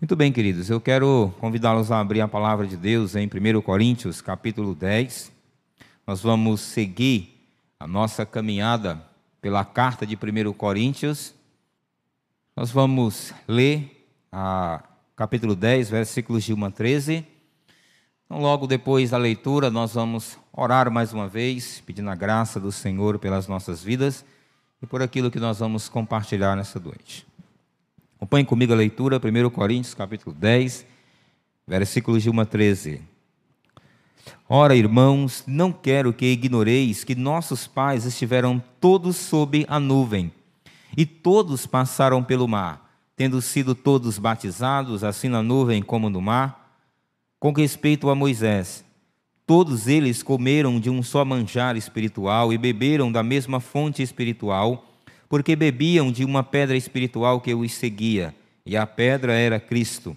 Muito bem, queridos, eu quero convidá-los a abrir a palavra de Deus em 1 Coríntios, capítulo 10. Nós vamos seguir a nossa caminhada pela carta de 1 Coríntios. Nós vamos ler a capítulo 10, versículos de 1 a 13. Então, logo depois da leitura, nós vamos orar mais uma vez, pedindo a graça do Senhor pelas nossas vidas e por aquilo que nós vamos compartilhar nessa noite. Acompanhe comigo a leitura, 1 Coríntios, capítulo 10, versículos de 1 a 13. Ora, irmãos, não quero que ignoreis que nossos pais estiveram todos sob a nuvem, e todos passaram pelo mar, tendo sido todos batizados, assim na nuvem como no mar. Com respeito a Moisés, todos eles comeram de um só manjar espiritual e beberam da mesma fonte espiritual porque bebiam de uma pedra espiritual que os seguia, e a pedra era Cristo.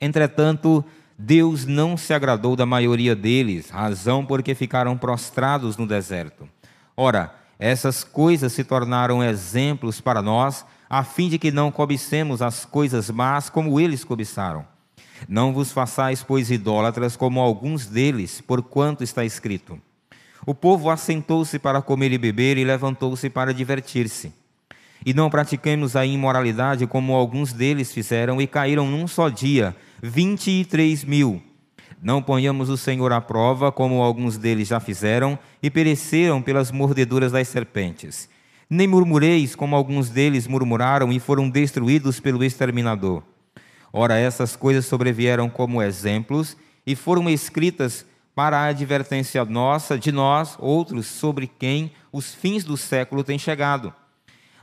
Entretanto, Deus não se agradou da maioria deles, razão porque ficaram prostrados no deserto. Ora, essas coisas se tornaram exemplos para nós, a fim de que não cobicemos as coisas más como eles cobiçaram. Não vos façais, pois, idólatras como alguns deles, porquanto está escrito: O povo assentou-se para comer e beber e levantou-se para divertir-se. E não pratiquemos a imoralidade como alguns deles fizeram e caíram num só dia, vinte e três mil. Não ponhamos o Senhor à prova, como alguns deles já fizeram, e pereceram pelas mordeduras das serpentes. Nem murmureis, como alguns deles murmuraram e foram destruídos pelo exterminador. Ora, essas coisas sobrevieram como exemplos e foram escritas para a advertência nossa, de nós, outros, sobre quem os fins do século têm chegado.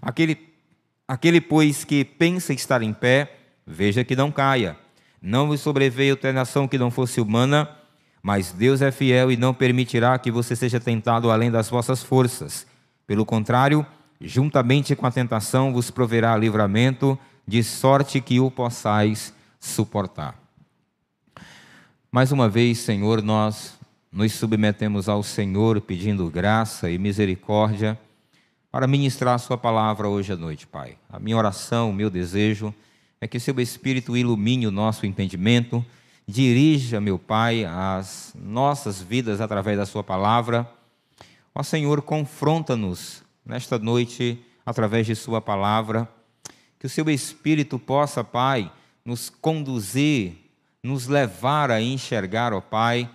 Aquele, aquele, pois, que pensa estar em pé, veja que não caia. Não vos sobreveio tentação que não fosse humana, mas Deus é fiel e não permitirá que você seja tentado além das vossas forças. Pelo contrário, juntamente com a tentação vos proverá livramento, de sorte que o possais suportar. Mais uma vez, Senhor, nós nos submetemos ao Senhor pedindo graça e misericórdia para ministrar a Sua palavra hoje à noite, Pai. A minha oração, o meu desejo é que Seu Espírito ilumine o nosso entendimento, dirija, meu Pai, as nossas vidas através da Sua palavra. Ó Senhor, confronta-nos nesta noite através de Sua palavra, que o Seu Espírito possa, Pai, nos conduzir, nos levar a enxergar, ó Pai,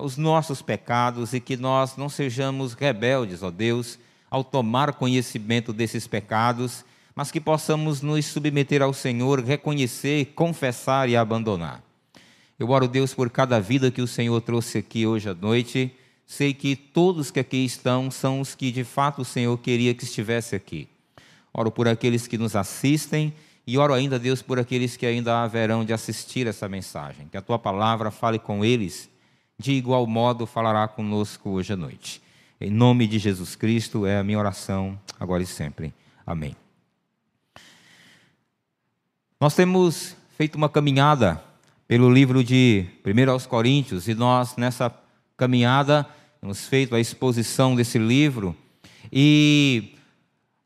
os nossos pecados e que nós não sejamos rebeldes, ó Deus ao tomar conhecimento desses pecados, mas que possamos nos submeter ao Senhor, reconhecer, confessar e abandonar. Eu oro, Deus, por cada vida que o Senhor trouxe aqui hoje à noite. Sei que todos que aqui estão são os que de fato o Senhor queria que estivesse aqui. Oro por aqueles que nos assistem e oro ainda, Deus, por aqueles que ainda haverão de assistir essa mensagem. Que a tua palavra fale com eles, de igual modo falará conosco hoje à noite. Em nome de Jesus Cristo é a minha oração, agora e sempre. Amém. Nós temos feito uma caminhada pelo livro de 1 aos Coríntios e nós, nessa caminhada, temos feito a exposição desse livro. E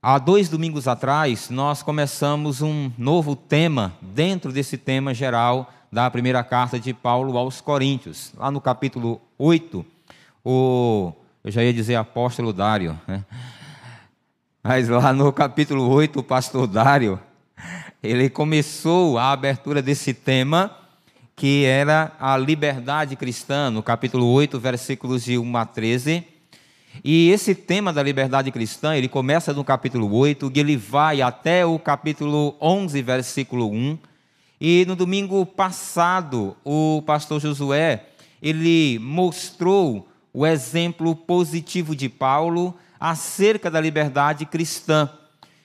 há dois domingos atrás, nós começamos um novo tema dentro desse tema geral da primeira carta de Paulo aos Coríntios. Lá no capítulo 8, o eu já ia dizer apóstolo Dário, né? mas lá no capítulo 8, o pastor Dário, ele começou a abertura desse tema, que era a liberdade cristã, no capítulo 8, versículos de 1 a 13. E esse tema da liberdade cristã, ele começa no capítulo 8 e ele vai até o capítulo 11, versículo 1. E no domingo passado, o pastor Josué, ele mostrou o exemplo positivo de Paulo acerca da liberdade cristã.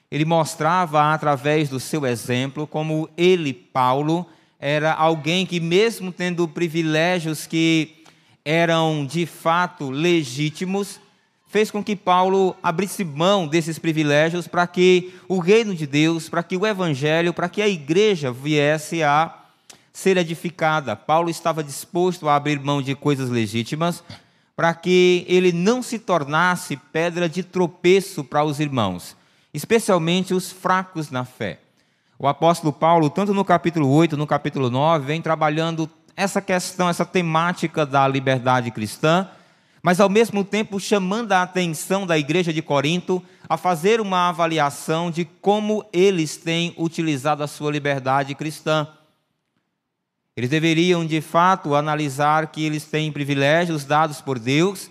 Ele mostrava através do seu exemplo como ele, Paulo, era alguém que, mesmo tendo privilégios que eram de fato legítimos, fez com que Paulo abrisse mão desses privilégios para que o reino de Deus, para que o evangelho, para que a igreja viesse a ser edificada. Paulo estava disposto a abrir mão de coisas legítimas para que ele não se tornasse pedra de tropeço para os irmãos, especialmente os fracos na fé. o apóstolo Paulo, tanto no capítulo 8, no capítulo 9, vem trabalhando essa questão, essa temática da liberdade cristã, mas ao mesmo tempo chamando a atenção da igreja de Corinto a fazer uma avaliação de como eles têm utilizado a sua liberdade cristã. Eles deveriam, de fato, analisar que eles têm privilégios dados por Deus,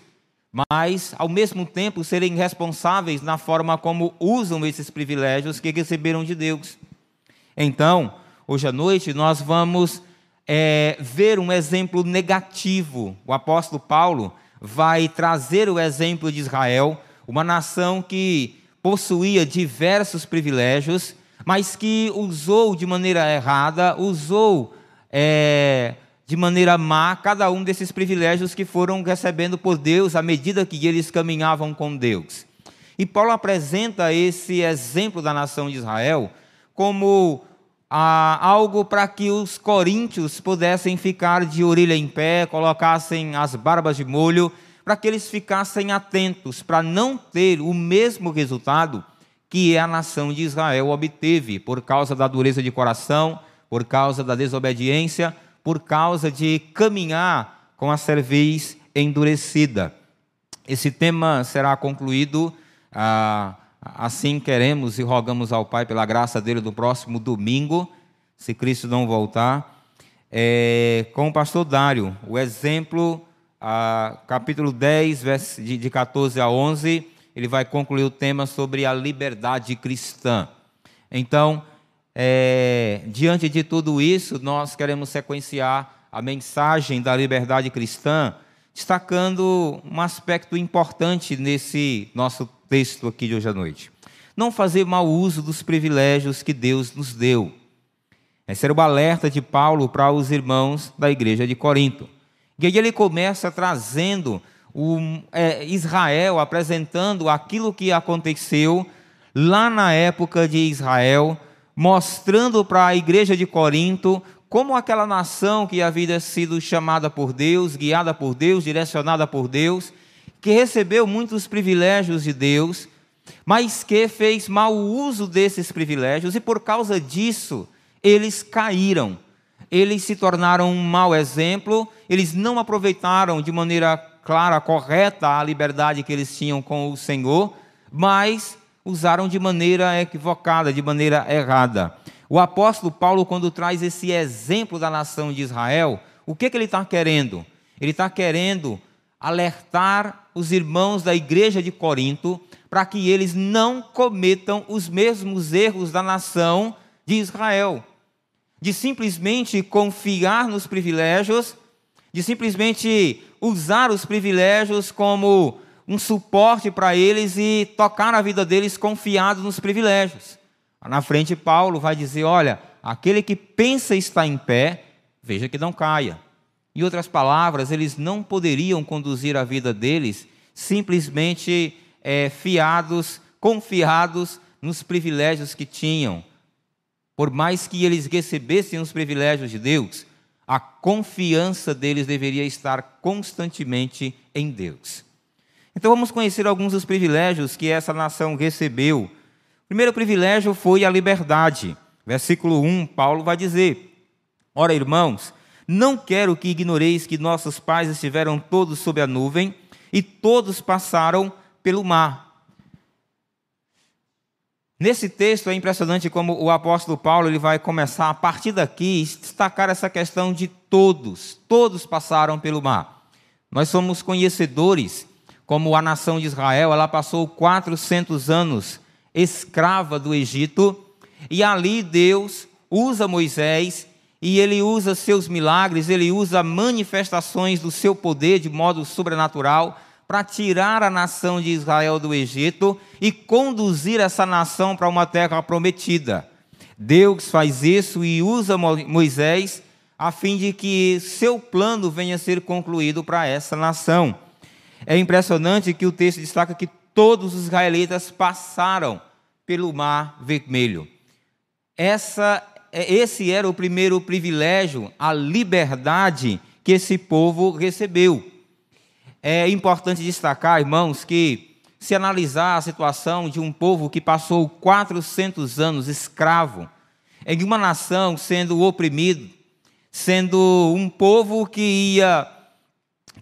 mas, ao mesmo tempo, serem responsáveis na forma como usam esses privilégios que receberam de Deus. Então, hoje à noite, nós vamos é, ver um exemplo negativo. O apóstolo Paulo vai trazer o exemplo de Israel, uma nação que possuía diversos privilégios, mas que usou de maneira errada, usou é, de maneira má cada um desses privilégios que foram recebendo por Deus à medida que eles caminhavam com Deus. E Paulo apresenta esse exemplo da nação de Israel como ah, algo para que os coríntios pudessem ficar de orelha em pé, colocassem as barbas de molho, para que eles ficassem atentos, para não ter o mesmo resultado que a nação de Israel obteve, por causa da dureza de coração, por causa da desobediência, por causa de caminhar com a cerviz endurecida. Esse tema será concluído ah, Assim queremos e rogamos ao Pai, pela graça dele, do próximo domingo, se Cristo não voltar, é, com o pastor Dário, o exemplo, a, capítulo 10, de, de 14 a 11, ele vai concluir o tema sobre a liberdade cristã. Então, é, diante de tudo isso, nós queremos sequenciar a mensagem da liberdade cristã, destacando um aspecto importante nesse nosso texto aqui de hoje à noite. Não fazer mau uso dos privilégios que Deus nos deu. Esse era o alerta de Paulo para os irmãos da igreja de Corinto. E aí ele começa trazendo o, é, Israel, apresentando aquilo que aconteceu lá na época de Israel, mostrando para a igreja de Corinto como aquela nação que havia sido chamada por Deus, guiada por Deus, direcionada por Deus, que recebeu muitos privilégios de Deus, mas que fez mau uso desses privilégios e por causa disso eles caíram. Eles se tornaram um mau exemplo, eles não aproveitaram de maneira clara, correta a liberdade que eles tinham com o Senhor, mas usaram de maneira equivocada, de maneira errada. O apóstolo Paulo, quando traz esse exemplo da nação de Israel, o que, que ele está querendo? Ele está querendo alertar os irmãos da igreja de Corinto para que eles não cometam os mesmos erros da nação de Israel, de simplesmente confiar nos privilégios, de simplesmente usar os privilégios como um suporte para eles e tocar a vida deles confiado nos privilégios. Na frente, Paulo vai dizer: olha, aquele que pensa estar em pé, veja que não caia. Em outras palavras, eles não poderiam conduzir a vida deles simplesmente é, fiados, confiados nos privilégios que tinham. Por mais que eles recebessem os privilégios de Deus, a confiança deles deveria estar constantemente em Deus. Então vamos conhecer alguns dos privilégios que essa nação recebeu. O primeiro privilégio foi a liberdade. Versículo 1, Paulo vai dizer: Ora, irmãos, não quero que ignoreis que nossos pais estiveram todos sob a nuvem e todos passaram pelo mar. Nesse texto é impressionante como o apóstolo Paulo ele vai começar a partir daqui destacar essa questão de todos, todos passaram pelo mar. Nós somos conhecedores como a nação de Israel, ela passou 400 anos escrava do Egito, e ali Deus usa Moisés e ele usa seus milagres, ele usa manifestações do seu poder de modo sobrenatural para tirar a nação de Israel do Egito e conduzir essa nação para uma terra prometida. Deus faz isso e usa Moisés a fim de que seu plano venha a ser concluído para essa nação. É impressionante que o texto destaca que todos os israelitas passaram pelo Mar Vermelho. Essa é, esse era o primeiro privilégio, a liberdade que esse povo recebeu. É importante destacar, irmãos, que se analisar a situação de um povo que passou 400 anos escravo, em uma nação sendo oprimido, sendo um povo que ia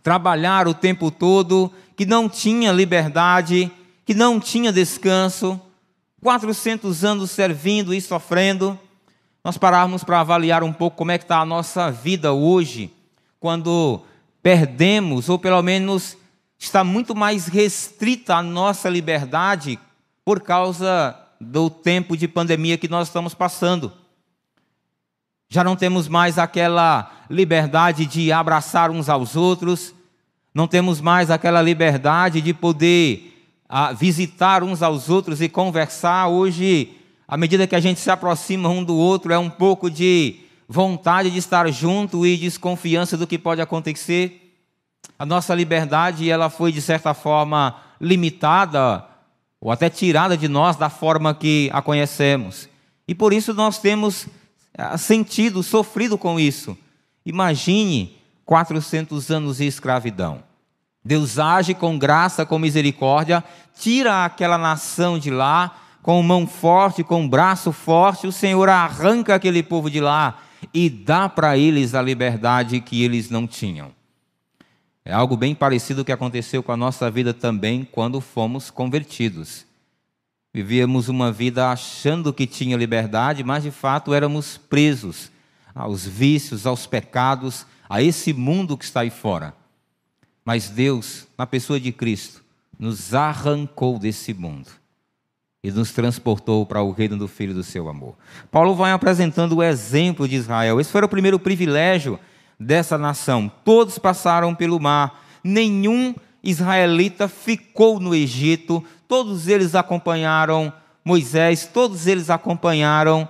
trabalhar o tempo todo, que não tinha liberdade, que não tinha descanso, 400 anos servindo e sofrendo, nós pararmos para avaliar um pouco como é que está a nossa vida hoje, quando perdemos, ou pelo menos está muito mais restrita a nossa liberdade por causa do tempo de pandemia que nós estamos passando. Já não temos mais aquela liberdade de abraçar uns aos outros, não temos mais aquela liberdade de poder ah, visitar uns aos outros e conversar. Hoje, à medida que a gente se aproxima um do outro, é um pouco de vontade de estar junto e desconfiança do que pode acontecer. A nossa liberdade, ela foi de certa forma limitada ou até tirada de nós da forma que a conhecemos. E por isso nós temos ah, sentido, sofrido com isso. Imagine 400 anos de escravidão. Deus age com graça, com misericórdia, tira aquela nação de lá, com mão forte, com braço forte, o Senhor arranca aquele povo de lá e dá para eles a liberdade que eles não tinham. É algo bem parecido que aconteceu com a nossa vida também quando fomos convertidos. Vivíamos uma vida achando que tinha liberdade, mas de fato éramos presos aos vícios, aos pecados, a esse mundo que está aí fora. Mas Deus, na pessoa de Cristo, nos arrancou desse mundo e nos transportou para o reino do Filho do seu amor. Paulo vai apresentando o exemplo de Israel. Esse foi o primeiro privilégio dessa nação. Todos passaram pelo mar, nenhum israelita ficou no Egito, todos eles acompanharam Moisés, todos eles acompanharam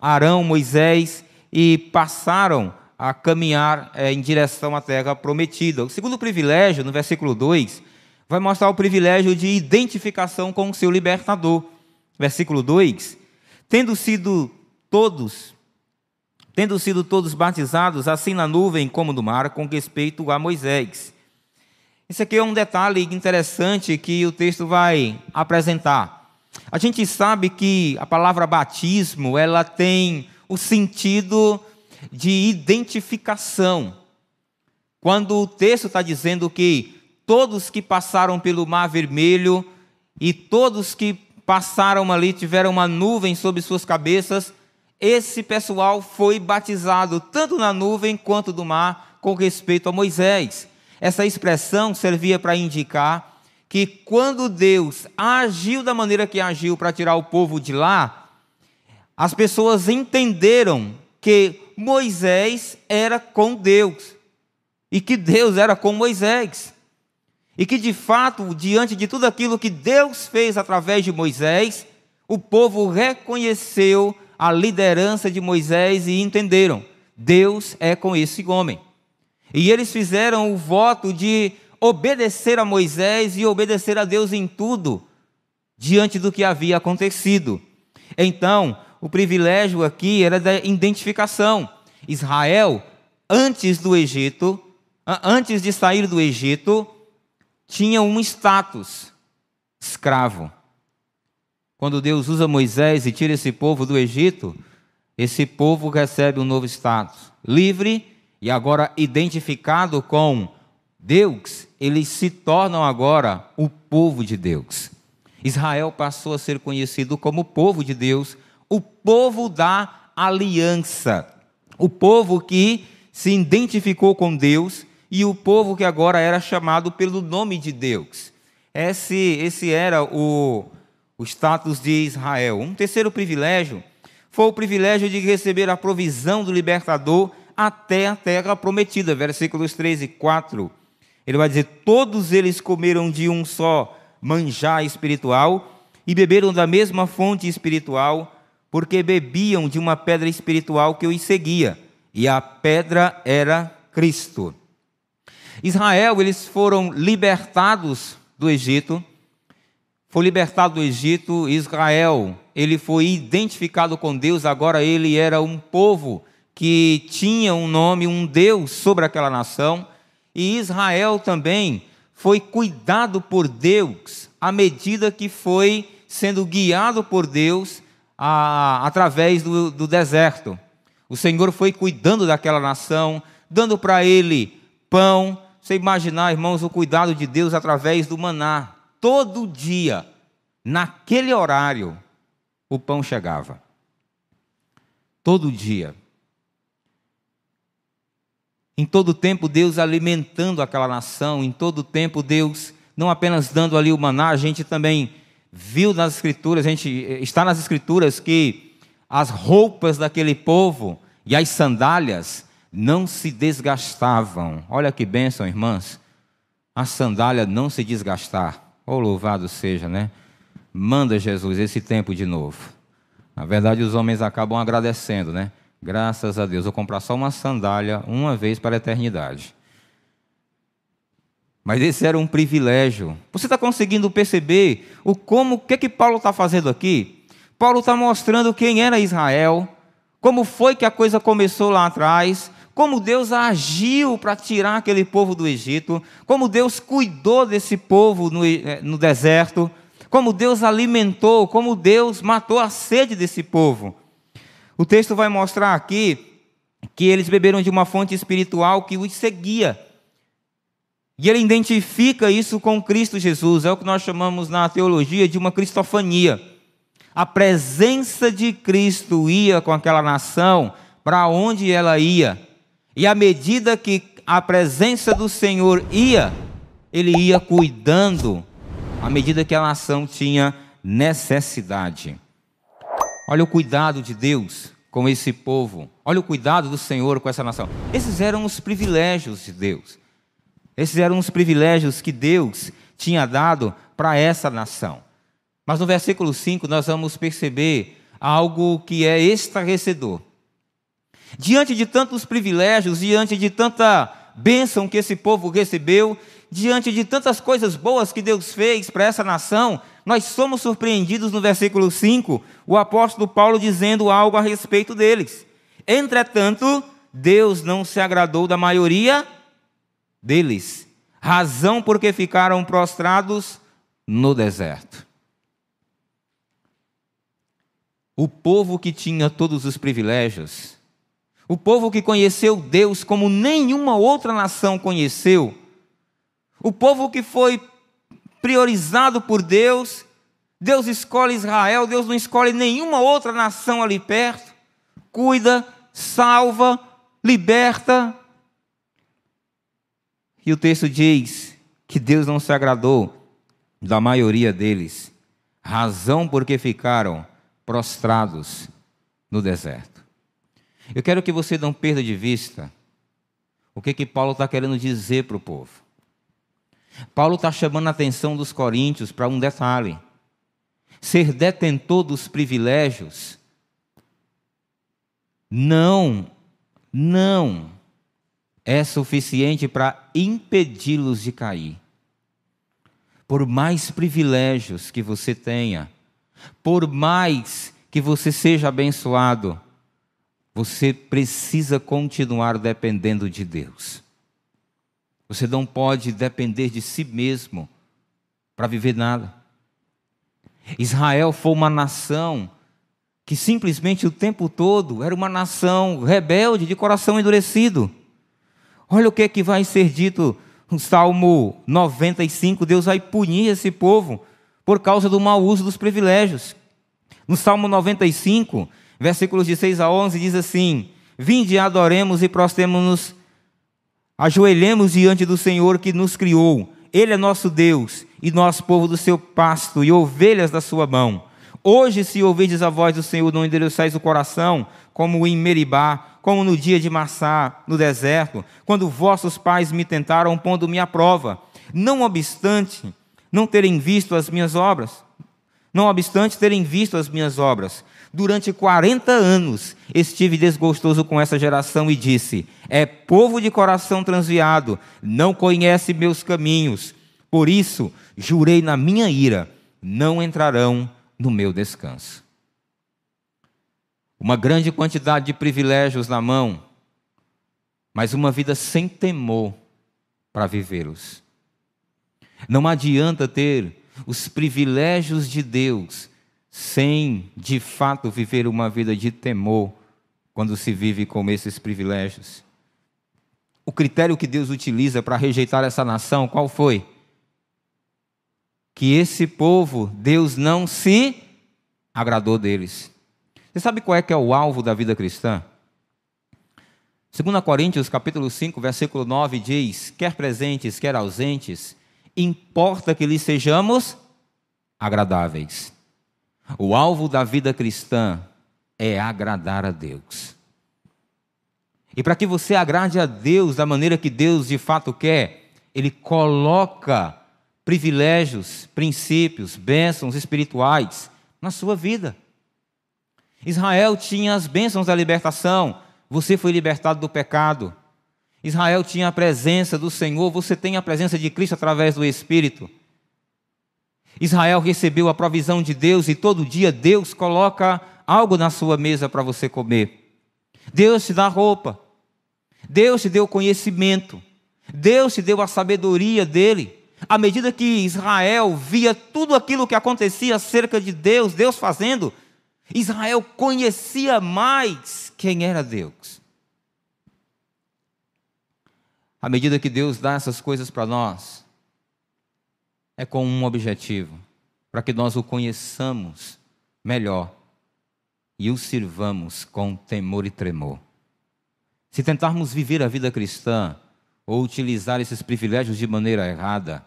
Arão, Moisés e passaram a caminhar é, em direção à terra prometida. O segundo privilégio, no versículo 2, vai mostrar o privilégio de identificação com o seu libertador. Versículo 2: Tendo sido todos tendo sido todos batizados, assim na nuvem como no mar, com respeito a Moisés. Esse aqui é um detalhe interessante que o texto vai apresentar. A gente sabe que a palavra batismo, ela tem o sentido de identificação. Quando o texto está dizendo que todos que passaram pelo Mar Vermelho e todos que passaram ali tiveram uma nuvem sobre suas cabeças, esse pessoal foi batizado tanto na nuvem quanto do mar com respeito a Moisés. Essa expressão servia para indicar que quando Deus agiu da maneira que agiu para tirar o povo de lá, as pessoas entenderam que Moisés era com Deus e que Deus era com Moisés. E que de fato, diante de tudo aquilo que Deus fez através de Moisés, o povo reconheceu a liderança de Moisés e entenderam: Deus é com esse homem. E eles fizeram o voto de obedecer a Moisés e obedecer a Deus em tudo, diante do que havia acontecido. Então, o privilégio aqui era da identificação. Israel, antes do Egito, antes de sair do Egito, tinha um status escravo. Quando Deus usa Moisés e tira esse povo do Egito, esse povo recebe um novo status. Livre e agora identificado com Deus, eles se tornam agora o povo de Deus. Israel passou a ser conhecido como povo de Deus, o povo da aliança, o povo que se identificou com Deus e o povo que agora era chamado pelo nome de Deus. Esse, esse era o, o status de Israel. Um terceiro privilégio foi o privilégio de receber a provisão do libertador até a terra prometida. Versículos 3 e 4. Ele vai dizer: Todos eles comeram de um só manjar espiritual e beberam da mesma fonte espiritual, porque bebiam de uma pedra espiritual que os seguia, e a pedra era Cristo. Israel, eles foram libertados do Egito, foi libertado do Egito, Israel, ele foi identificado com Deus, agora ele era um povo que tinha um nome, um Deus sobre aquela nação, e Israel também foi cuidado por Deus à medida que foi sendo guiado por Deus a, através do, do deserto. O Senhor foi cuidando daquela nação, dando para ele pão. Você imaginar, irmãos, o cuidado de Deus através do maná. Todo dia, naquele horário, o pão chegava. Todo dia. Em todo tempo, Deus alimentando aquela nação, em todo tempo, Deus não apenas dando ali o maná, a gente também viu nas Escrituras, a gente está nas Escrituras que as roupas daquele povo e as sandálias não se desgastavam. Olha que bênção, irmãs. A sandália não se desgastar. Oh, louvado seja, né? Manda Jesus esse tempo de novo. Na verdade, os homens acabam agradecendo, né? Graças a Deus, vou comprar só uma sandália uma vez para a eternidade. Mas esse era um privilégio. Você está conseguindo perceber o como, o que que Paulo está fazendo aqui? Paulo está mostrando quem era Israel, como foi que a coisa começou lá atrás, como Deus agiu para tirar aquele povo do Egito, como Deus cuidou desse povo no, eh, no deserto, como Deus alimentou, como Deus matou a sede desse povo. O texto vai mostrar aqui que eles beberam de uma fonte espiritual que os seguia. E ele identifica isso com Cristo Jesus, é o que nós chamamos na teologia de uma cristofania. A presença de Cristo ia com aquela nação para onde ela ia. E à medida que a presença do Senhor ia, ele ia cuidando, à medida que a nação tinha necessidade. Olha o cuidado de Deus com esse povo. Olha o cuidado do Senhor com essa nação. Esses eram os privilégios de Deus. Esses eram os privilégios que Deus tinha dado para essa nação. Mas no versículo 5 nós vamos perceber algo que é estarrecedor. Diante de tantos privilégios, diante de tanta bênção que esse povo recebeu, diante de tantas coisas boas que Deus fez para essa nação, nós somos surpreendidos no versículo 5, o apóstolo Paulo dizendo algo a respeito deles. Entretanto, Deus não se agradou da maioria deles, razão porque ficaram prostrados no deserto. O povo que tinha todos os privilégios, o povo que conheceu Deus como nenhuma outra nação conheceu, o povo que foi priorizado por Deus, Deus escolhe Israel, Deus não escolhe nenhuma outra nação ali perto, cuida, salva, liberta, e o texto diz que Deus não se agradou da maioria deles, razão porque ficaram prostrados no deserto. Eu quero que você não perda de vista o que, que Paulo está querendo dizer para o povo. Paulo está chamando a atenção dos coríntios para um detalhe: ser detentor dos privilégios não, não é suficiente para impedi-los de cair. Por mais privilégios que você tenha, por mais que você seja abençoado, você precisa continuar dependendo de Deus. Você não pode depender de si mesmo para viver nada. Israel foi uma nação que simplesmente o tempo todo era uma nação rebelde, de coração endurecido. Olha o que, é que vai ser dito no Salmo 95: Deus vai punir esse povo por causa do mau uso dos privilégios. No Salmo 95, versículos de 6 a 11, diz assim: Vinde, adoremos e prostremos-nos, ajoelhemos diante do Senhor que nos criou. Ele é nosso Deus e nós, povo do seu pasto e ovelhas da sua mão. Hoje, se ouvirdes a voz do Senhor, não endereçais o coração, como em Meribá, como no dia de Massá, no deserto, quando vossos pais me tentaram, pondo-me à prova. Não obstante não terem visto as minhas obras, não obstante terem visto as minhas obras, durante 40 anos estive desgostoso com essa geração e disse: É povo de coração transviado, não conhece meus caminhos. Por isso, jurei na minha ira: não entrarão no meu descanso uma grande quantidade de privilégios na mão, mas uma vida sem temor para vivê-los. Não adianta ter os privilégios de Deus sem de fato viver uma vida de temor quando se vive com esses privilégios. O critério que Deus utiliza para rejeitar essa nação, qual foi? Que esse povo, Deus não se agradou deles. Você sabe qual é que é o alvo da vida cristã? 2 Coríntios capítulo 5, versículo 9 diz: quer presentes, quer ausentes, importa que lhes sejamos agradáveis. O alvo da vida cristã é agradar a Deus. E para que você agrade a Deus da maneira que Deus de fato quer, Ele coloca privilégios, princípios, bênçãos espirituais na sua vida. Israel tinha as bênçãos da libertação, você foi libertado do pecado. Israel tinha a presença do Senhor, você tem a presença de Cristo através do Espírito. Israel recebeu a provisão de Deus e todo dia Deus coloca algo na sua mesa para você comer. Deus te dá roupa. Deus te deu conhecimento. Deus te deu a sabedoria dele. À medida que Israel via tudo aquilo que acontecia acerca de Deus, Deus fazendo, Israel conhecia mais quem era Deus. À medida que Deus dá essas coisas para nós, é com um objetivo: para que nós o conheçamos melhor e o sirvamos com temor e tremor. Se tentarmos viver a vida cristã ou utilizar esses privilégios de maneira errada,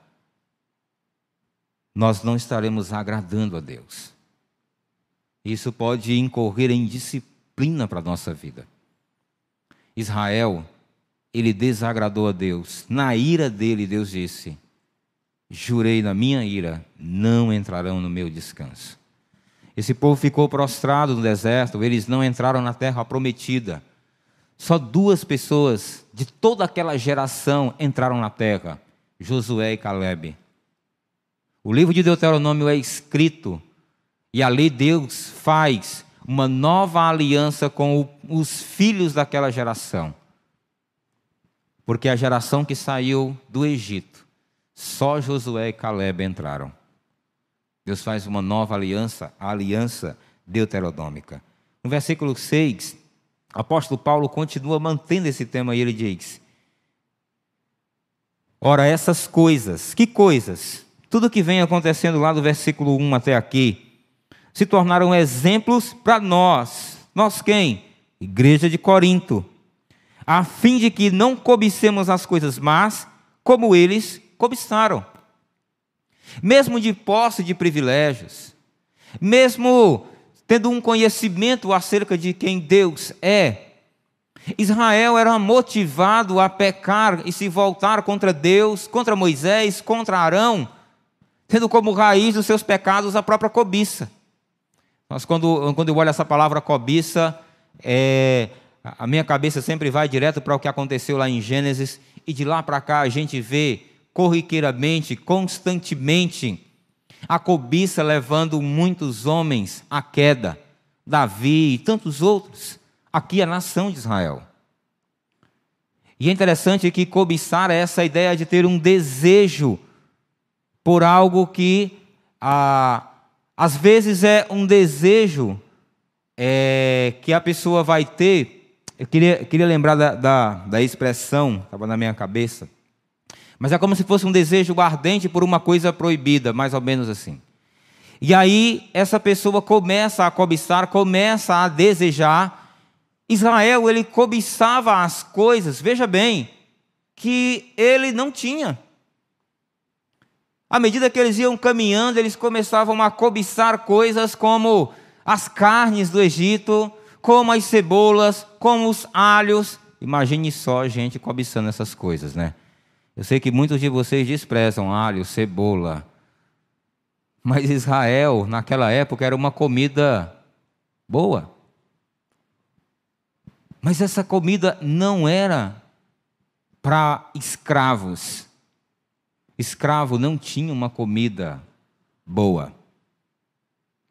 nós não estaremos agradando a Deus. Isso pode incorrer em disciplina para a nossa vida. Israel, ele desagradou a Deus. Na ira dele, Deus disse: Jurei na minha ira, não entrarão no meu descanso. Esse povo ficou prostrado no deserto, eles não entraram na terra prometida. Só duas pessoas de toda aquela geração entraram na terra: Josué e Caleb. O livro de Deuteronômio é escrito e ali Deus faz uma nova aliança com os filhos daquela geração. Porque a geração que saiu do Egito, só Josué e Caleb entraram. Deus faz uma nova aliança, a aliança deuteronômica. No versículo 6, o apóstolo Paulo continua mantendo esse tema e ele diz: Ora, essas coisas, que coisas? Tudo que vem acontecendo lá do versículo 1 até aqui, se tornaram exemplos para nós. Nós quem? Igreja de Corinto. A fim de que não cobicemos as coisas más, como eles cobiçaram. Mesmo de posse de privilégios, mesmo tendo um conhecimento acerca de quem Deus é, Israel era motivado a pecar e se voltar contra Deus, contra Moisés, contra Arão, tendo como raiz dos seus pecados a própria cobiça. Mas quando, quando eu olho essa palavra cobiça, é, a minha cabeça sempre vai direto para o que aconteceu lá em Gênesis, e de lá para cá a gente vê corriqueiramente, constantemente, a cobiça levando muitos homens à queda. Davi e tantos outros, aqui a nação de Israel. E é interessante que cobiçar é essa ideia de ter um desejo por algo que a às vezes é um desejo é, que a pessoa vai ter. Eu queria, queria lembrar da, da, da expressão, estava na minha cabeça. Mas é como se fosse um desejo ardente por uma coisa proibida, mais ou menos assim. E aí essa pessoa começa a cobiçar, começa a desejar. Israel, ele cobiçava as coisas, veja bem, que ele não tinha. À medida que eles iam caminhando, eles começavam a cobiçar coisas como as carnes do Egito, como as cebolas, como os alhos. Imagine só a gente cobiçando essas coisas, né? Eu sei que muitos de vocês desprezam alho, cebola. Mas Israel, naquela época, era uma comida boa. Mas essa comida não era para escravos escravo não tinha uma comida boa.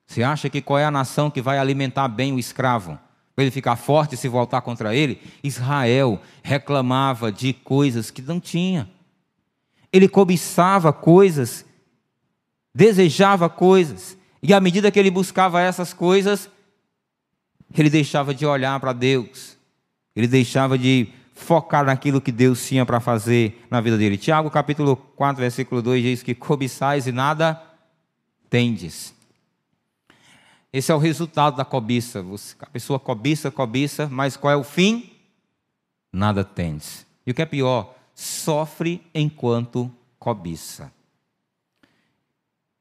Você acha que qual é a nação que vai alimentar bem o escravo? Para ele ficar forte e se voltar contra ele? Israel reclamava de coisas que não tinha. Ele cobiçava coisas, desejava coisas. E à medida que ele buscava essas coisas, ele deixava de olhar para Deus, ele deixava de focar naquilo que Deus tinha para fazer na vida dele. Tiago capítulo 4, versículo 2 diz que cobiçais e nada tendes. Esse é o resultado da cobiça. A pessoa cobiça, cobiça, mas qual é o fim? Nada tendes. E o que é pior, sofre enquanto cobiça.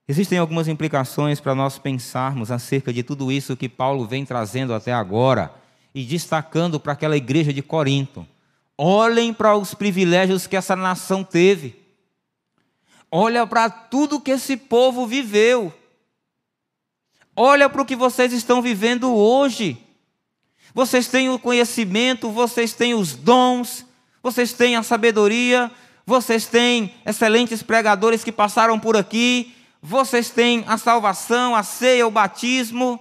Existem algumas implicações para nós pensarmos acerca de tudo isso que Paulo vem trazendo até agora e destacando para aquela igreja de Corinto. Olhem para os privilégios que essa nação teve. Olha para tudo que esse povo viveu. Olha para o que vocês estão vivendo hoje. Vocês têm o conhecimento, vocês têm os dons, vocês têm a sabedoria, vocês têm excelentes pregadores que passaram por aqui, vocês têm a salvação, a ceia, o batismo,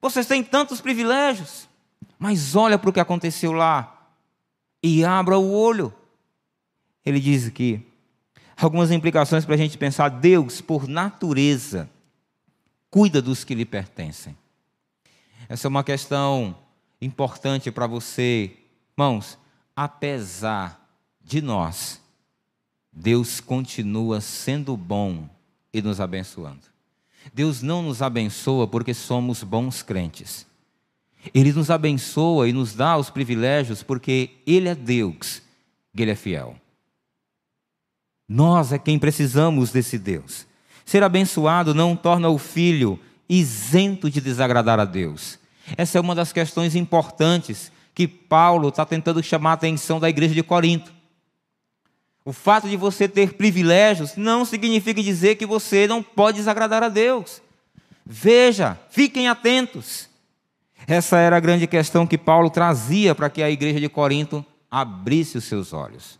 vocês têm tantos privilégios. Mas olha para o que aconteceu lá e abra o olho. Ele diz aqui algumas implicações para a gente pensar: Deus, por natureza, cuida dos que lhe pertencem. Essa é uma questão importante para você, irmãos. Apesar de nós, Deus continua sendo bom e nos abençoando. Deus não nos abençoa porque somos bons crentes. Ele nos abençoa e nos dá os privilégios porque Ele é Deus e Ele é fiel. Nós é quem precisamos desse Deus. Ser abençoado não torna o filho isento de desagradar a Deus. Essa é uma das questões importantes que Paulo está tentando chamar a atenção da igreja de Corinto. O fato de você ter privilégios não significa dizer que você não pode desagradar a Deus. Veja, fiquem atentos. Essa era a grande questão que Paulo trazia para que a igreja de Corinto abrisse os seus olhos.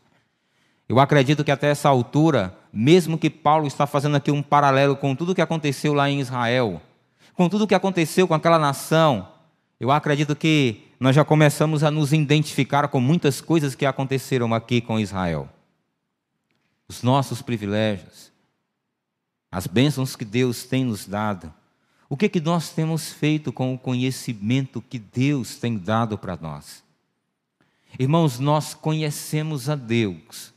Eu acredito que até essa altura, mesmo que Paulo está fazendo aqui um paralelo com tudo o que aconteceu lá em Israel, com tudo o que aconteceu com aquela nação, eu acredito que nós já começamos a nos identificar com muitas coisas que aconteceram aqui com Israel os nossos privilégios, as bênçãos que Deus tem nos dado. O que, que nós temos feito com o conhecimento que Deus tem dado para nós? Irmãos, nós conhecemos a Deus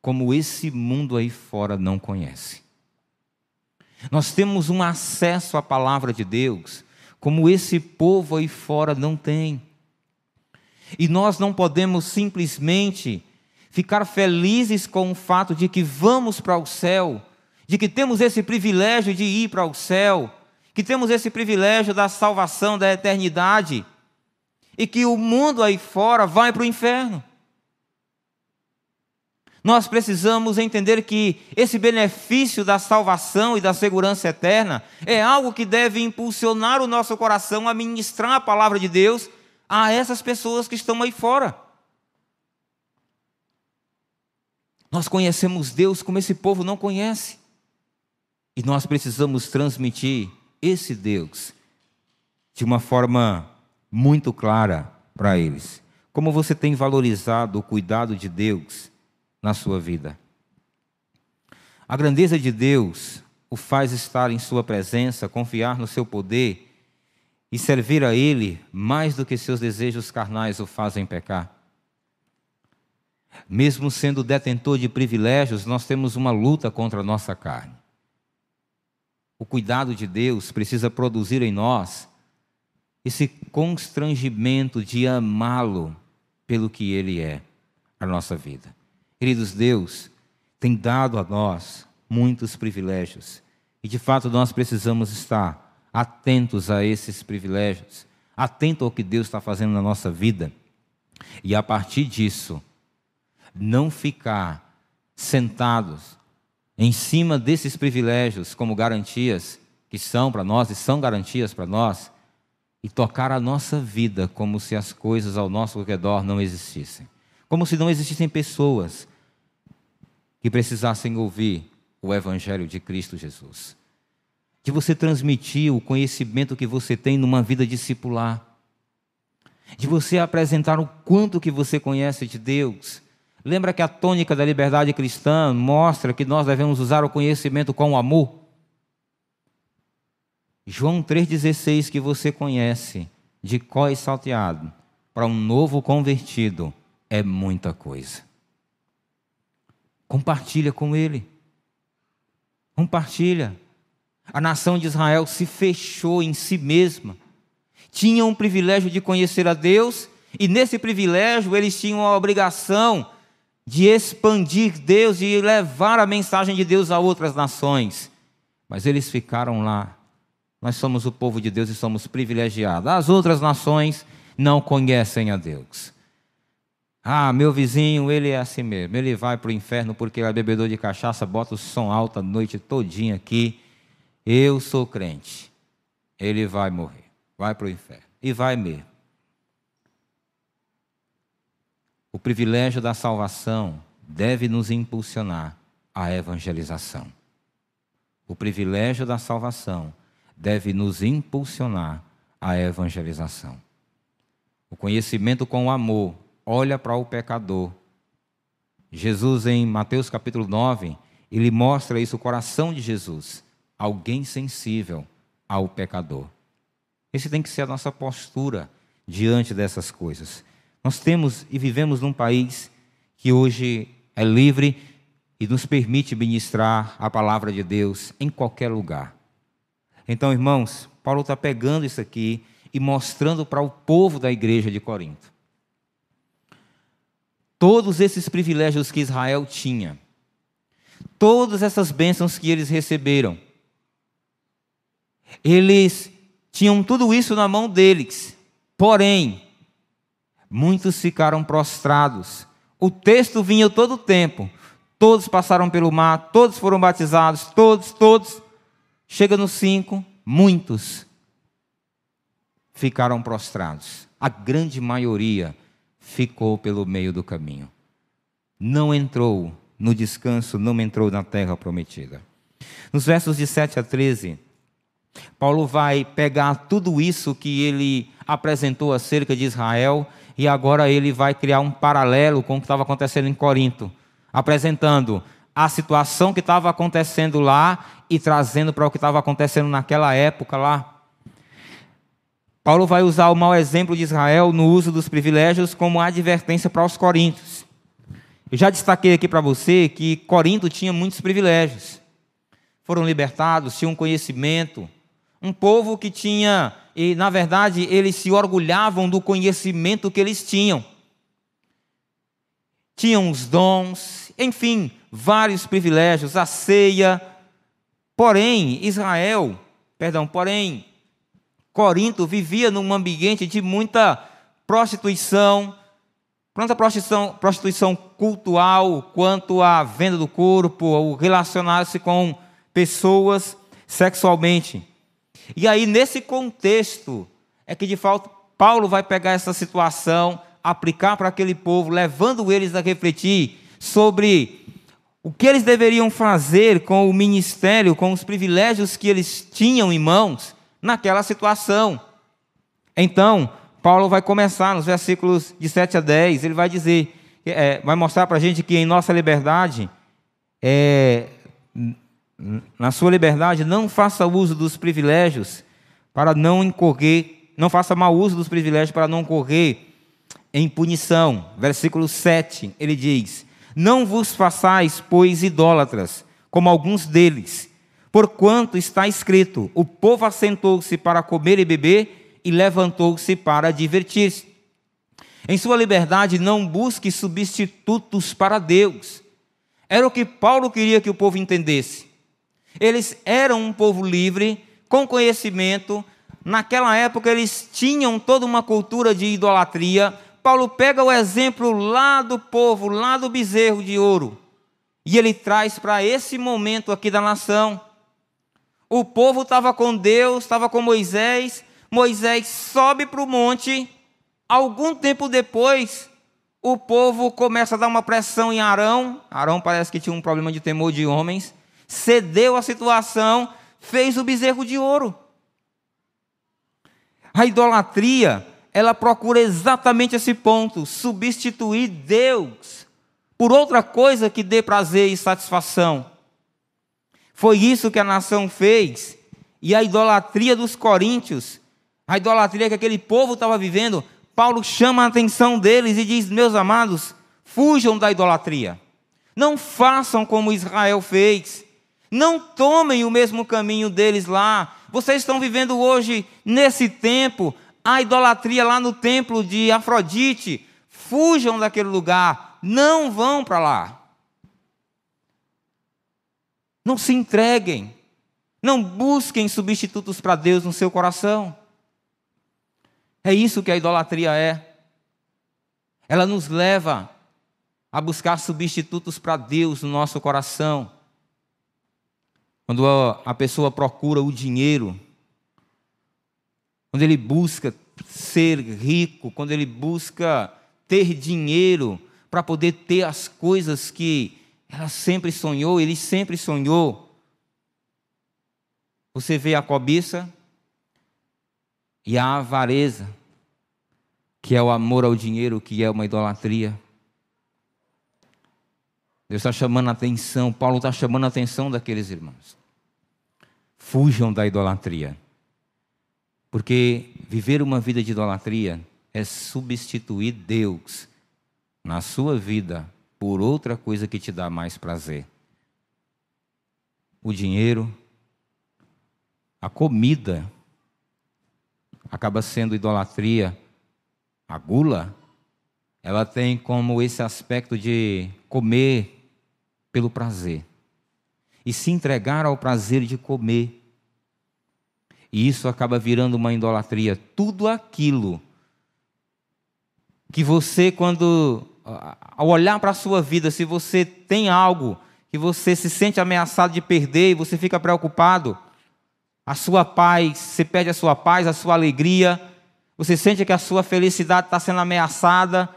como esse mundo aí fora não conhece. Nós temos um acesso à palavra de Deus como esse povo aí fora não tem. E nós não podemos simplesmente ficar felizes com o fato de que vamos para o céu, de que temos esse privilégio de ir para o céu, que temos esse privilégio da salvação, da eternidade, e que o mundo aí fora vai para o inferno. Nós precisamos entender que esse benefício da salvação e da segurança eterna é algo que deve impulsionar o nosso coração a ministrar a palavra de Deus a essas pessoas que estão aí fora. Nós conhecemos Deus como esse povo não conhece. E nós precisamos transmitir esse Deus de uma forma muito clara para eles. Como você tem valorizado o cuidado de Deus na sua vida? A grandeza de Deus o faz estar em Sua presença, confiar no seu poder e servir a Ele mais do que seus desejos carnais o fazem pecar. Mesmo sendo detentor de privilégios, nós temos uma luta contra a nossa carne. O cuidado de Deus precisa produzir em nós esse constrangimento de amá-lo pelo que ele é a nossa vida. Queridos, Deus tem dado a nós muitos privilégios e de fato nós precisamos estar atentos a esses privilégios, atento ao que Deus está fazendo na nossa vida e a partir disso não ficar sentados em cima desses privilégios como garantias que são para nós e são garantias para nós e tocar a nossa vida como se as coisas ao nosso redor não existissem. Como se não existissem pessoas que precisassem ouvir o Evangelho de Cristo Jesus. De você transmitir o conhecimento que você tem numa vida discipular. De você apresentar o quanto que você conhece de Deus Lembra que a tônica da liberdade cristã mostra que nós devemos usar o conhecimento com amor? João 3,16 que você conhece, de có e salteado, para um novo convertido, é muita coisa. Compartilha com ele. Compartilha. A nação de Israel se fechou em si mesma. Tinham o privilégio de conhecer a Deus, e nesse privilégio eles tinham a obrigação de expandir Deus e levar a mensagem de Deus a outras nações. Mas eles ficaram lá. Nós somos o povo de Deus e somos privilegiados. As outras nações não conhecem a Deus. Ah, meu vizinho, ele é assim mesmo. Ele vai para o inferno porque ele é bebedor de cachaça, bota o som alto a noite todinha aqui. Eu sou crente. Ele vai morrer. Vai para o inferno. E vai mesmo. O privilégio da salvação deve nos impulsionar à evangelização. O privilégio da salvação deve nos impulsionar à evangelização. O conhecimento com o amor olha para o pecador. Jesus, em Mateus capítulo 9, ele mostra isso, o coração de Jesus, alguém sensível ao pecador. Esse tem que ser a nossa postura diante dessas coisas. Nós temos e vivemos num país que hoje é livre e nos permite ministrar a palavra de Deus em qualquer lugar. Então, irmãos, Paulo está pegando isso aqui e mostrando para o povo da igreja de Corinto. Todos esses privilégios que Israel tinha, todas essas bênçãos que eles receberam, eles tinham tudo isso na mão deles, porém, Muitos ficaram prostrados. O texto vinha todo o tempo. Todos passaram pelo mar, todos foram batizados, todos, todos. Chega no 5, muitos ficaram prostrados. A grande maioria ficou pelo meio do caminho. Não entrou no descanso, não entrou na terra prometida. Nos versos de 7 a 13, Paulo vai pegar tudo isso que ele apresentou acerca de Israel e agora ele vai criar um paralelo com o que estava acontecendo em Corinto, apresentando a situação que estava acontecendo lá e trazendo para o que estava acontecendo naquela época lá. Paulo vai usar o mau exemplo de Israel no uso dos privilégios como advertência para os coríntios. Eu já destaquei aqui para você que Corinto tinha muitos privilégios. Foram libertados, tinham conhecimento. Um povo que tinha e na verdade eles se orgulhavam do conhecimento que eles tinham. Tinham os dons, enfim, vários privilégios, a ceia. Porém, Israel, perdão, porém, Corinto vivia num ambiente de muita prostituição, tanto a prostituição, prostituição cultural quanto a venda do corpo, o relacionar-se com pessoas sexualmente. E aí, nesse contexto, é que de fato Paulo vai pegar essa situação, aplicar para aquele povo, levando eles a refletir sobre o que eles deveriam fazer com o ministério, com os privilégios que eles tinham em mãos naquela situação. Então, Paulo vai começar nos versículos de 7 a 10, ele vai dizer, é, vai mostrar para a gente que em nossa liberdade, é, na sua liberdade, não faça uso dos privilégios para não incorrer, não faça mau uso dos privilégios para não incorrer em punição. Versículo 7, ele diz: Não vos façais, pois, idólatras, como alguns deles, porquanto está escrito: O povo assentou-se para comer e beber e levantou-se para divertir-se. Em sua liberdade, não busque substitutos para Deus. Era o que Paulo queria que o povo entendesse. Eles eram um povo livre, com conhecimento. Naquela época eles tinham toda uma cultura de idolatria. Paulo pega o exemplo lá do povo, lá do bezerro de ouro, e ele traz para esse momento aqui da nação. O povo estava com Deus, estava com Moisés. Moisés sobe para o monte. Algum tempo depois, o povo começa a dar uma pressão em Arão. Arão parece que tinha um problema de temor de homens cedeu à situação, fez o bezerro de ouro. A idolatria, ela procura exatamente esse ponto, substituir Deus por outra coisa que dê prazer e satisfação. Foi isso que a nação fez, e a idolatria dos coríntios, a idolatria que aquele povo estava vivendo, Paulo chama a atenção deles e diz: Meus amados, fujam da idolatria. Não façam como Israel fez. Não tomem o mesmo caminho deles lá. Vocês estão vivendo hoje, nesse tempo, a idolatria lá no templo de Afrodite. Fujam daquele lugar. Não vão para lá. Não se entreguem. Não busquem substitutos para Deus no seu coração. É isso que a idolatria é. Ela nos leva a buscar substitutos para Deus no nosso coração. Quando a pessoa procura o dinheiro, quando ele busca ser rico, quando ele busca ter dinheiro para poder ter as coisas que ela sempre sonhou, ele sempre sonhou. Você vê a cobiça e a avareza, que é o amor ao dinheiro, que é uma idolatria. Deus está chamando a atenção, Paulo está chamando a atenção daqueles irmãos. Fujam da idolatria. Porque viver uma vida de idolatria é substituir Deus na sua vida por outra coisa que te dá mais prazer. O dinheiro, a comida, acaba sendo idolatria. A gula, ela tem como esse aspecto de comer pelo prazer e se entregar ao prazer de comer. E isso acaba virando uma idolatria. Tudo aquilo que você, quando ao olhar para a sua vida, se você tem algo que você se sente ameaçado de perder e você fica preocupado, a sua paz, você perde a sua paz, a sua alegria, você sente que a sua felicidade está sendo ameaçada,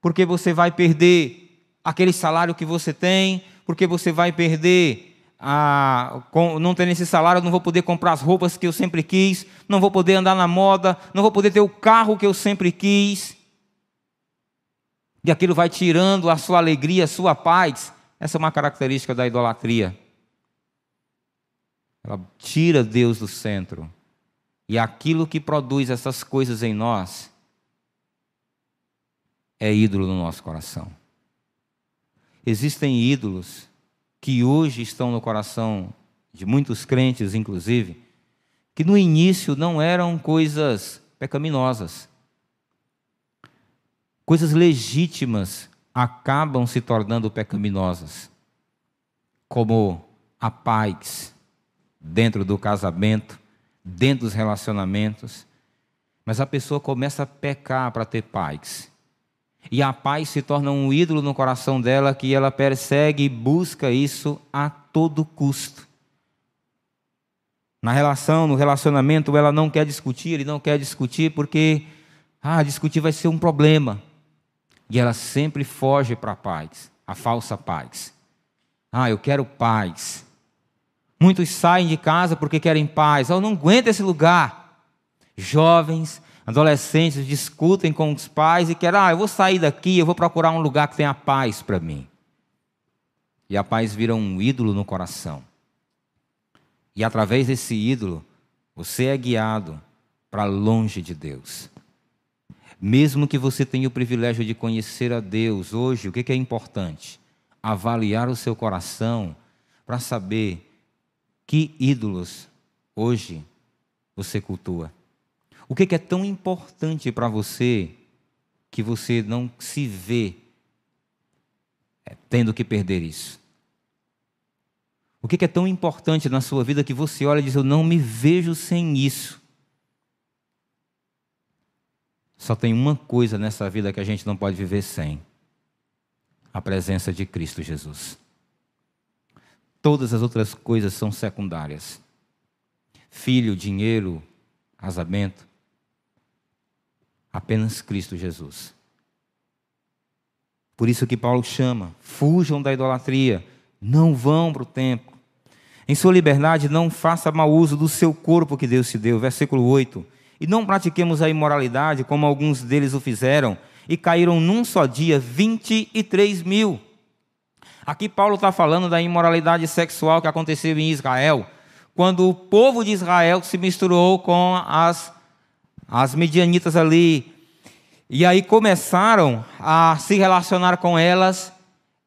porque você vai perder aquele salário que você tem, porque você vai perder a, com, não tendo esse salário, não vou poder comprar as roupas que eu sempre quis, não vou poder andar na moda, não vou poder ter o carro que eu sempre quis e aquilo vai tirando a sua alegria, a sua paz. Essa é uma característica da idolatria. Ela tira Deus do centro. E aquilo que produz essas coisas em nós é ídolo no nosso coração. Existem ídolos que hoje estão no coração de muitos crentes, inclusive, que no início não eram coisas pecaminosas, coisas legítimas acabam se tornando pecaminosas, como a paz dentro do casamento, dentro dos relacionamentos. Mas a pessoa começa a pecar para ter paz. E a paz se torna um ídolo no coração dela que ela persegue e busca isso a todo custo. Na relação, no relacionamento, ela não quer discutir, ele não quer discutir porque, ah, discutir vai ser um problema. E ela sempre foge para a paz, a falsa paz. Ah, eu quero paz. Muitos saem de casa porque querem paz. Eu não aguento esse lugar. Jovens, adolescentes discutem com os pais e querem, ah, eu vou sair daqui, eu vou procurar um lugar que tenha paz para mim. E a paz vira um ídolo no coração. E através desse ídolo, você é guiado para longe de Deus. Mesmo que você tenha o privilégio de conhecer a Deus hoje, o que é importante? Avaliar o seu coração para saber que ídolos hoje você cultua. O que é tão importante para você que você não se vê é, tendo que perder isso? O que é tão importante na sua vida que você olha e diz: Eu não me vejo sem isso? Só tem uma coisa nessa vida que a gente não pode viver sem: a presença de Cristo Jesus. Todas as outras coisas são secundárias. Filho, dinheiro, casamento. Apenas Cristo Jesus. Por isso que Paulo chama: fujam da idolatria, não vão para o templo. Em sua liberdade, não faça mau uso do seu corpo que Deus te deu. Versículo 8 e não pratiquemos a imoralidade, como alguns deles o fizeram, e caíram num só dia 23 mil. Aqui Paulo está falando da imoralidade sexual que aconteceu em Israel, quando o povo de Israel se misturou com as, as medianitas ali. E aí começaram a se relacionar com elas,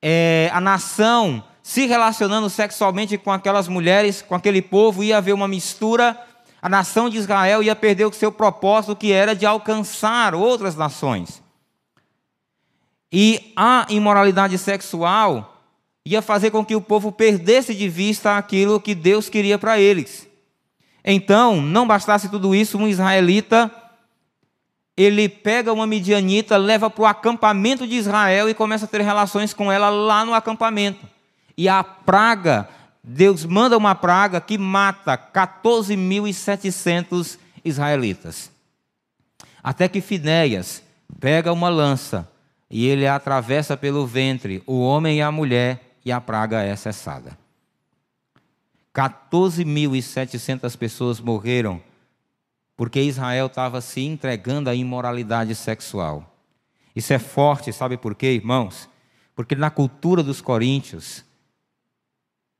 é, a nação se relacionando sexualmente com aquelas mulheres, com aquele povo, ia haver uma mistura, a nação de Israel ia perder o seu propósito, que era de alcançar outras nações. E a imoralidade sexual ia fazer com que o povo perdesse de vista aquilo que Deus queria para eles. Então, não bastasse tudo isso, um israelita ele pega uma midianita, leva para o acampamento de Israel e começa a ter relações com ela lá no acampamento. E a praga, Deus manda uma praga que mata 14.700 israelitas. Até que Finéias pega uma lança e ele atravessa pelo ventre o homem e a mulher e a praga é cessada. 14.700 pessoas morreram porque Israel estava se entregando à imoralidade sexual. Isso é forte, sabe por quê, irmãos? Porque na cultura dos coríntios,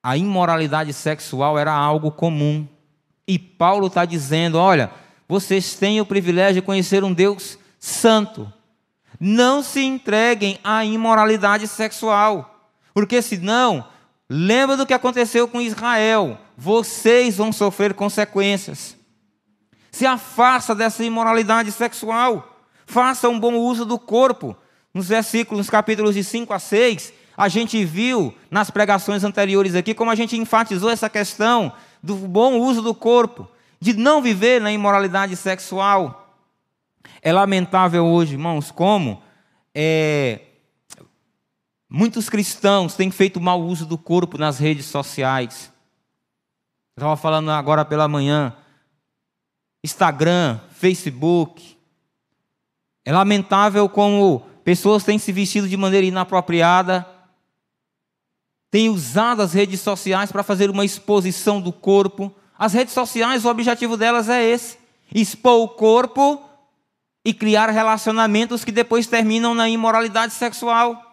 a imoralidade sexual era algo comum. E Paulo está dizendo: olha, vocês têm o privilégio de conhecer um Deus santo, não se entreguem à imoralidade sexual, porque senão, lembra do que aconteceu com Israel, vocês vão sofrer consequências. Se afasta dessa imoralidade sexual, faça um bom uso do corpo. Nos versículos, nos capítulos de 5 a 6, a gente viu nas pregações anteriores aqui como a gente enfatizou essa questão do bom uso do corpo, de não viver na imoralidade sexual. É lamentável hoje, irmãos, como é, muitos cristãos têm feito mau uso do corpo nas redes sociais. Estava falando agora pela manhã. Instagram, Facebook. É lamentável como pessoas têm se vestido de maneira inapropriada, têm usado as redes sociais para fazer uma exposição do corpo. As redes sociais, o objetivo delas é esse: expor o corpo e criar relacionamentos que depois terminam na imoralidade sexual.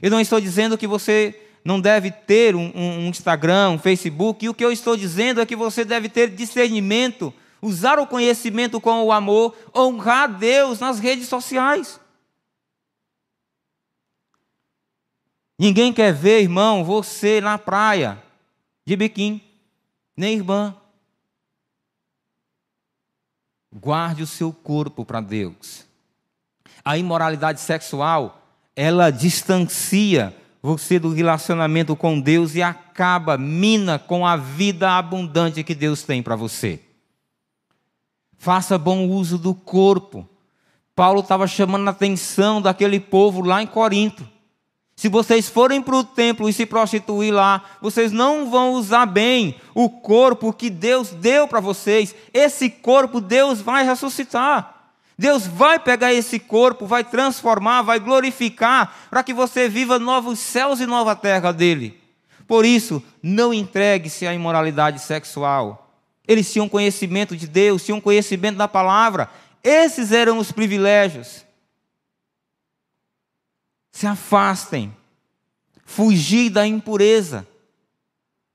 Eu não estou dizendo que você não deve ter um, um, Instagram, um Facebook, e o que eu estou dizendo é que você deve ter discernimento, usar o conhecimento com o amor, honrar Deus nas redes sociais. Ninguém quer ver, irmão, você na praia, de biquíni, nem irmã. Guarde o seu corpo para Deus. A imoralidade sexual, ela distancia você do relacionamento com Deus e acaba, mina com a vida abundante que Deus tem para você. Faça bom uso do corpo. Paulo estava chamando a atenção daquele povo lá em Corinto. Se vocês forem para o templo e se prostituir lá, vocês não vão usar bem o corpo que Deus deu para vocês. Esse corpo Deus vai ressuscitar. Deus vai pegar esse corpo, vai transformar, vai glorificar, para que você viva novos céus e nova terra dele. Por isso, não entregue-se à imoralidade sexual. Eles tinham conhecimento de Deus, tinham conhecimento da palavra. Esses eram os privilégios. Se afastem. Fugir da impureza.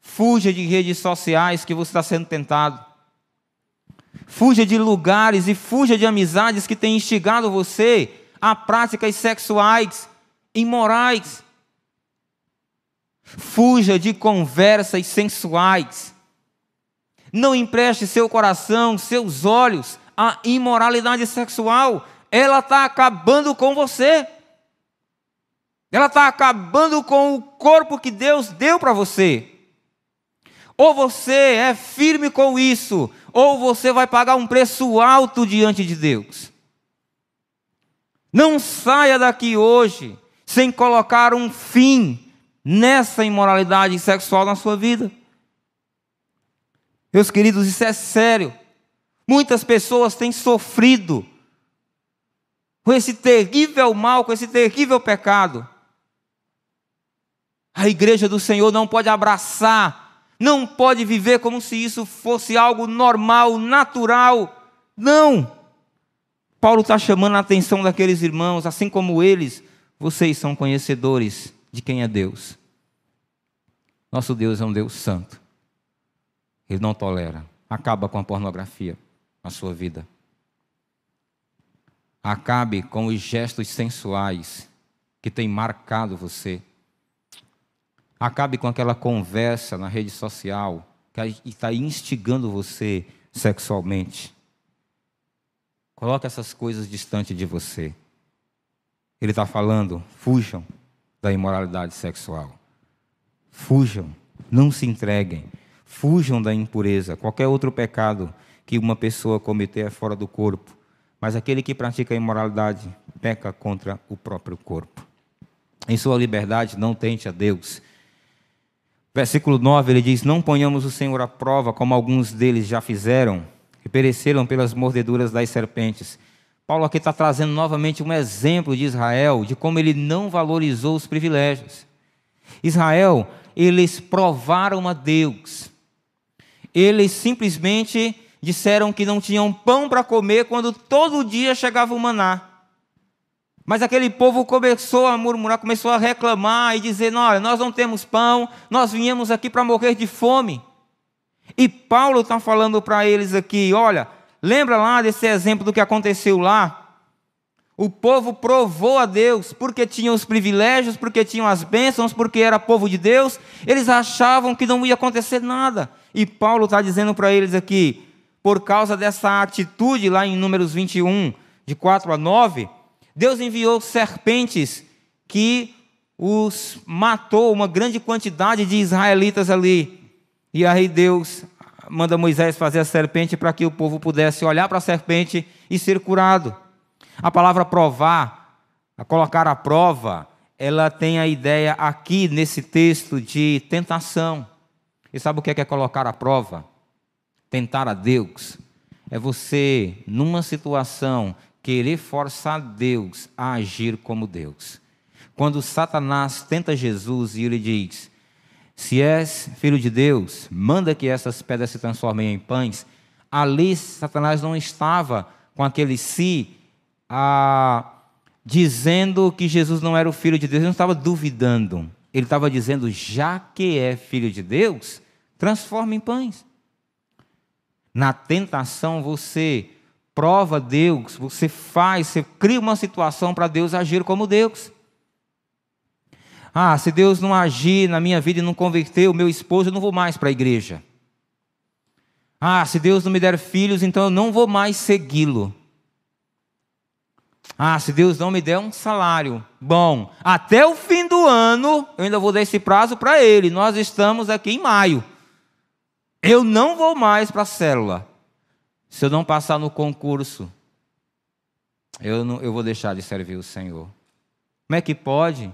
Fuja de redes sociais que você está sendo tentado. Fuja de lugares e fuja de amizades que têm instigado você a práticas sexuais imorais. Fuja de conversas sensuais. Não empreste seu coração, seus olhos à imoralidade sexual. Ela está acabando com você. Ela está acabando com o corpo que Deus deu para você. Ou você é firme com isso, ou você vai pagar um preço alto diante de Deus. Não saia daqui hoje sem colocar um fim nessa imoralidade sexual na sua vida. Meus queridos, isso é sério. Muitas pessoas têm sofrido com esse terrível mal, com esse terrível pecado. A igreja do Senhor não pode abraçar, não pode viver como se isso fosse algo normal, natural. Não! Paulo está chamando a atenção daqueles irmãos, assim como eles, vocês são conhecedores de quem é Deus. Nosso Deus é um Deus santo. Ele não tolera. Acaba com a pornografia na sua vida. Acabe com os gestos sensuais que têm marcado você. Acabe com aquela conversa na rede social que está instigando você sexualmente. Coloque essas coisas distante de você. Ele está falando: fujam da imoralidade sexual. Fujam, não se entreguem. Fujam da impureza. Qualquer outro pecado que uma pessoa cometer é fora do corpo. Mas aquele que pratica a imoralidade peca contra o próprio corpo. Em sua liberdade, não tente a Deus. Versículo 9, ele diz: Não ponhamos o Senhor à prova, como alguns deles já fizeram, e pereceram pelas mordeduras das serpentes. Paulo aqui está trazendo novamente um exemplo de Israel, de como ele não valorizou os privilégios. Israel, eles provaram a Deus. Eles simplesmente disseram que não tinham pão para comer quando todo dia chegava o maná. Mas aquele povo começou a murmurar, começou a reclamar e dizer: Olha, nós não temos pão, nós viemos aqui para morrer de fome. E Paulo está falando para eles aqui: Olha, lembra lá desse exemplo do que aconteceu lá? O povo provou a Deus porque tinham os privilégios, porque tinham as bênçãos, porque era povo de Deus. Eles achavam que não ia acontecer nada. E Paulo está dizendo para eles aqui: por causa dessa atitude lá em Números 21, de 4 a 9 Deus enviou serpentes que os matou uma grande quantidade de israelitas ali. E aí Deus manda Moisés fazer a serpente para que o povo pudesse olhar para a serpente e ser curado. A palavra provar, a colocar à prova, ela tem a ideia aqui nesse texto de tentação. E sabe o que é, que é colocar à prova? Tentar a Deus. É você, numa situação querer forçar Deus a agir como Deus. Quando Satanás tenta Jesus e ele diz: Se és filho de Deus, manda que essas pedras se transformem em pães. Ali Satanás não estava com aquele si ah, dizendo que Jesus não era o filho de Deus, ele não estava duvidando. Ele estava dizendo: já que é filho de Deus, transforma em pães. Na tentação, você prova Deus, você faz, você cria uma situação para Deus agir como Deus. Ah, se Deus não agir na minha vida e não converter o meu esposo, eu não vou mais para a igreja. Ah, se Deus não me der filhos, então eu não vou mais segui-lo. Ah, se Deus não me der um salário bom, até o fim do ano, eu ainda vou dar esse prazo para ele. Nós estamos aqui em maio. Eu não vou mais para a célula. Se eu não passar no concurso, eu, não, eu vou deixar de servir o Senhor. Como é que pode?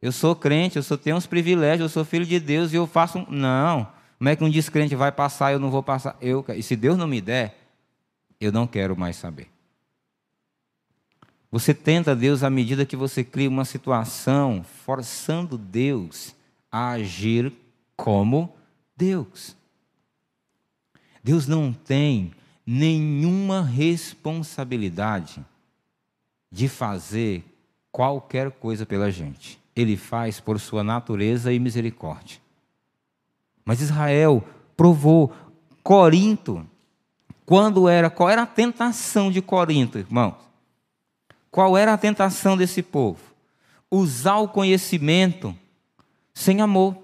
Eu sou crente, eu só tenho uns privilégios, eu sou filho de Deus e eu faço. Um... Não. Como é que um descrente vai passar eu não vou passar? Eu, e se Deus não me der, eu não quero mais saber. Você tenta Deus à medida que você cria uma situação forçando Deus a agir como Deus. Deus não tem nenhuma responsabilidade de fazer qualquer coisa pela gente. Ele faz por sua natureza e misericórdia. Mas Israel provou Corinto, quando era, qual era a tentação de Corinto, irmãos? Qual era a tentação desse povo? Usar o conhecimento sem amor.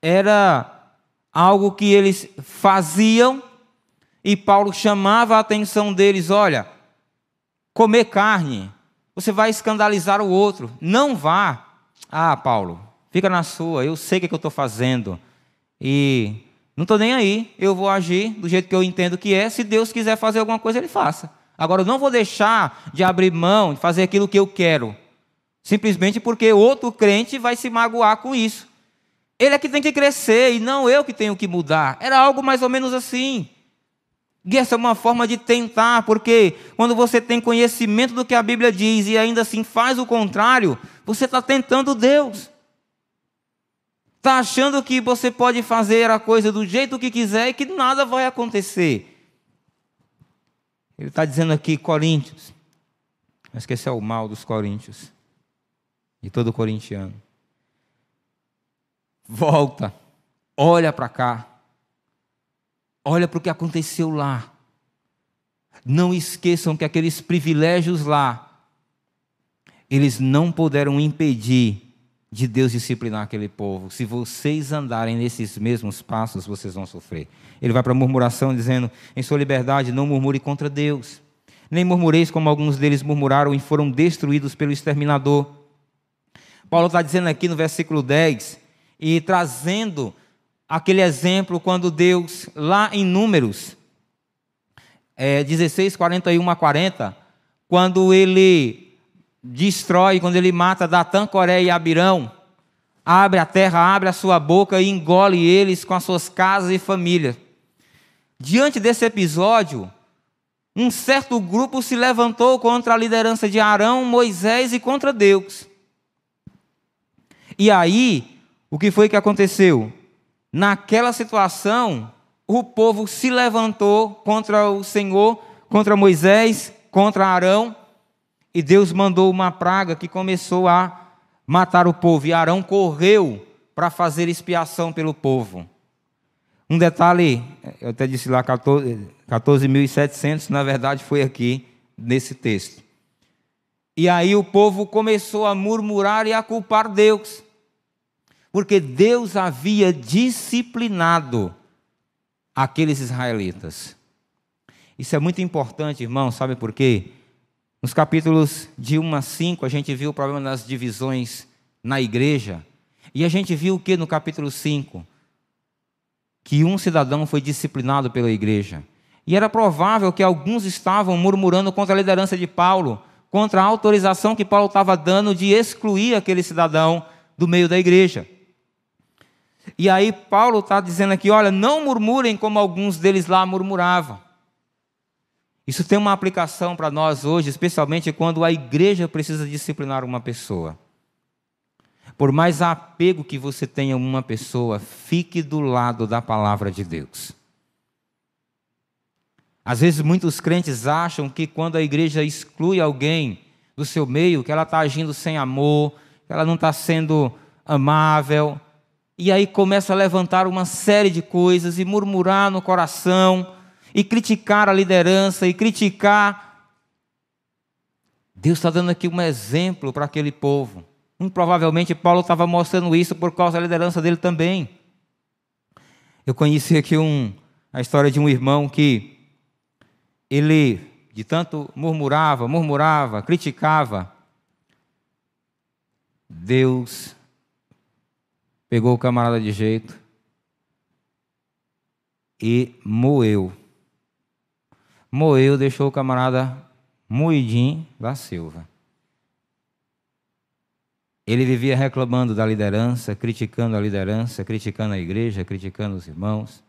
Era algo que eles faziam e Paulo chamava a atenção deles: olha, comer carne, você vai escandalizar o outro. Não vá. Ah, Paulo, fica na sua, eu sei o que, eu estou fazendo. E não estou nem aí, eu vou agir do jeito que eu entendo que é. Se Deus quiser fazer alguma coisa, Ele faça. Agora, eu não vou deixar de abrir mão, de fazer aquilo que eu quero, simplesmente porque outro crente vai se magoar com isso. Ele é que tem que crescer e não eu que tenho que mudar. Era algo mais ou menos assim. E essa é uma forma de tentar, porque quando você tem conhecimento do que a Bíblia diz e ainda assim faz o contrário, você está tentando Deus. Está achando que você pode fazer a coisa do jeito que quiser e que nada vai acontecer. Ele está dizendo aqui, Coríntios, mas que esse é o mal dos coríntios, de todo corintiano. Volta, olha para cá, Olha para o que aconteceu lá. Não esqueçam que aqueles privilégios lá, eles não puderam impedir de Deus disciplinar aquele povo. Se vocês andarem nesses mesmos passos, vocês vão sofrer. Ele vai para a murmuração dizendo: em sua liberdade, não murmure contra Deus. Nem murmureis como alguns deles murmuraram e foram destruídos pelo exterminador. Paulo está dizendo aqui no versículo 10 e trazendo aquele exemplo quando Deus, lá em Números é, 16, 41 a 40, quando ele destrói, quando ele mata Datã, Coré e Abirão, abre a terra, abre a sua boca e engole eles com as suas casas e famílias. Diante desse episódio, um certo grupo se levantou contra a liderança de Arão, Moisés e contra Deus. E aí, o que foi que aconteceu? Naquela situação, o povo se levantou contra o Senhor, contra Moisés, contra Arão, e Deus mandou uma praga que começou a matar o povo. E Arão correu para fazer expiação pelo povo. Um detalhe, eu até disse lá 14.700, na verdade foi aqui nesse texto. E aí o povo começou a murmurar e a culpar Deus, porque Deus havia disciplinado aqueles israelitas. Isso é muito importante, irmão, sabe por quê? Nos capítulos de 1 a 5, a gente viu o problema das divisões na igreja. E a gente viu o que no capítulo 5? Que um cidadão foi disciplinado pela igreja. E era provável que alguns estavam murmurando contra a liderança de Paulo, contra a autorização que Paulo estava dando de excluir aquele cidadão do meio da igreja. E aí Paulo está dizendo aqui: olha, não murmurem como alguns deles lá murmuravam. Isso tem uma aplicação para nós hoje, especialmente quando a igreja precisa disciplinar uma pessoa. Por mais apego que você tenha a uma pessoa, fique do lado da palavra de Deus. Às vezes muitos crentes acham que quando a igreja exclui alguém do seu meio, que ela está agindo sem amor, que ela não está sendo amável, e aí começa a levantar uma série de coisas e murmurar no coração e criticar a liderança e criticar. Deus está dando aqui um exemplo para aquele povo. Muito provavelmente Paulo estava mostrando isso por causa da liderança dele também. Eu conheci aqui um, a história de um irmão que ele, de tanto murmurava, murmurava, criticava, Deus pegou o camarada de jeito e moeu moeu, deixou o camarada moidinho da Silva. Ele vivia reclamando da liderança, criticando a liderança, criticando a igreja, criticando os irmãos.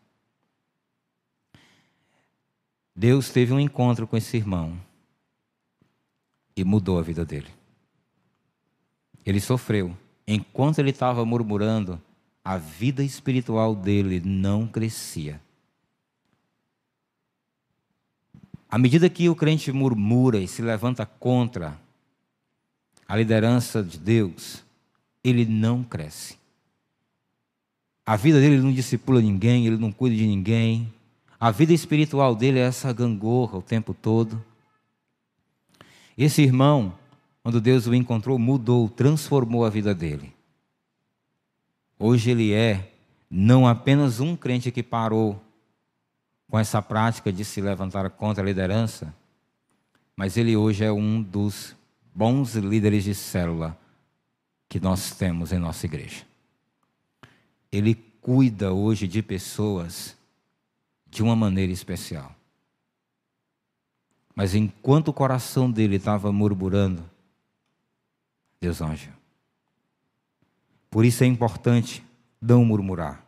Deus teve um encontro com esse irmão e mudou a vida dele. Ele sofreu. Enquanto ele estava murmurando, a vida espiritual dele não crescia. À medida que o crente murmura e se levanta contra a liderança de Deus, ele não cresce. A vida dele não discipula ninguém, ele não cuida de ninguém. A vida espiritual dele é essa gangorra o tempo todo. Esse irmão, quando Deus o encontrou, mudou, transformou a vida dele. Hoje ele é não apenas um crente que parou com essa prática de se levantar contra a liderança, mas ele hoje é um dos bons líderes de célula que nós temos em nossa igreja. Ele cuida hoje de pessoas de uma maneira especial. Mas enquanto o coração dele estava murmurando, Deus agiu. Por isso é importante não murmurar.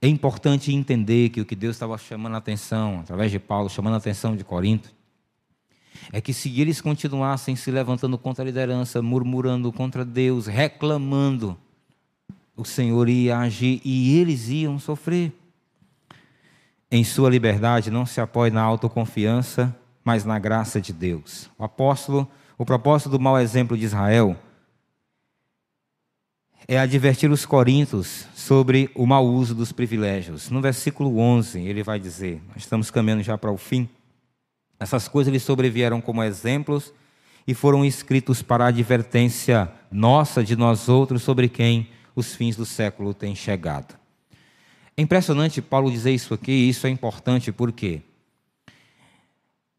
É importante entender que o que Deus estava chamando a atenção, através de Paulo, chamando a atenção de Corinto, é que se eles continuassem se levantando contra a liderança, murmurando contra Deus, reclamando, o Senhor ia agir e eles iam sofrer. Em sua liberdade, não se apoie na autoconfiança, mas na graça de Deus. O apóstolo, o propósito do mau exemplo de Israel é advertir os coríntios sobre o mau uso dos privilégios. No versículo 11, ele vai dizer: Nós estamos caminhando já para o fim. Essas coisas lhe sobrevieram como exemplos e foram escritos para a advertência nossa de nós outros sobre quem os fins do século têm chegado. É impressionante Paulo dizer isso aqui, e isso é importante porque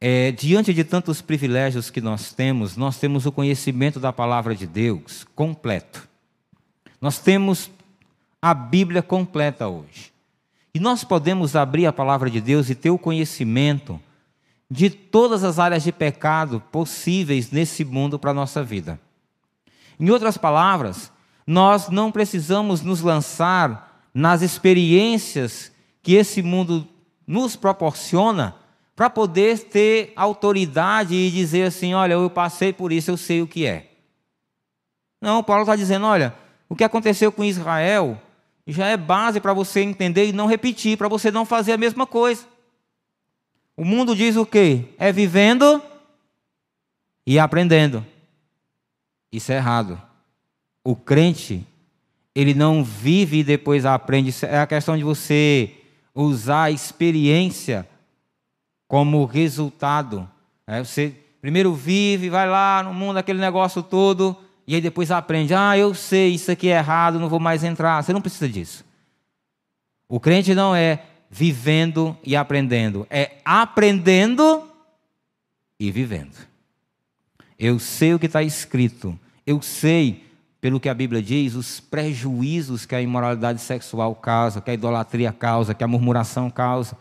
é, diante de tantos privilégios que nós temos, nós temos o conhecimento da palavra de Deus completo. Nós temos a Bíblia completa hoje. E nós podemos abrir a palavra de Deus e ter o conhecimento de todas as áreas de pecado possíveis nesse mundo para a nossa vida. Em outras palavras, nós não precisamos nos lançar nas experiências que esse mundo nos proporciona para poder ter autoridade e dizer assim: olha, eu passei por isso, eu sei o que é. Não, Paulo está dizendo: olha, o que aconteceu com Israel já é base para você entender e não repetir, para você não fazer a mesma coisa. O mundo diz o quê? É vivendo e aprendendo. Isso é errado. O crente, ele não vive e depois aprende. É a questão de você usar a experiência como resultado. É, você primeiro vive, vai lá no mundo, aquele negócio todo, e aí depois aprende. Ah, eu sei, isso aqui é errado, não vou mais entrar. Você não precisa disso. O crente não é vivendo e aprendendo, é aprendendo e vivendo. Eu sei o que está escrito, eu sei, pelo que a Bíblia diz, os prejuízos que a imoralidade sexual causa, que a idolatria causa, que a murmuração causa.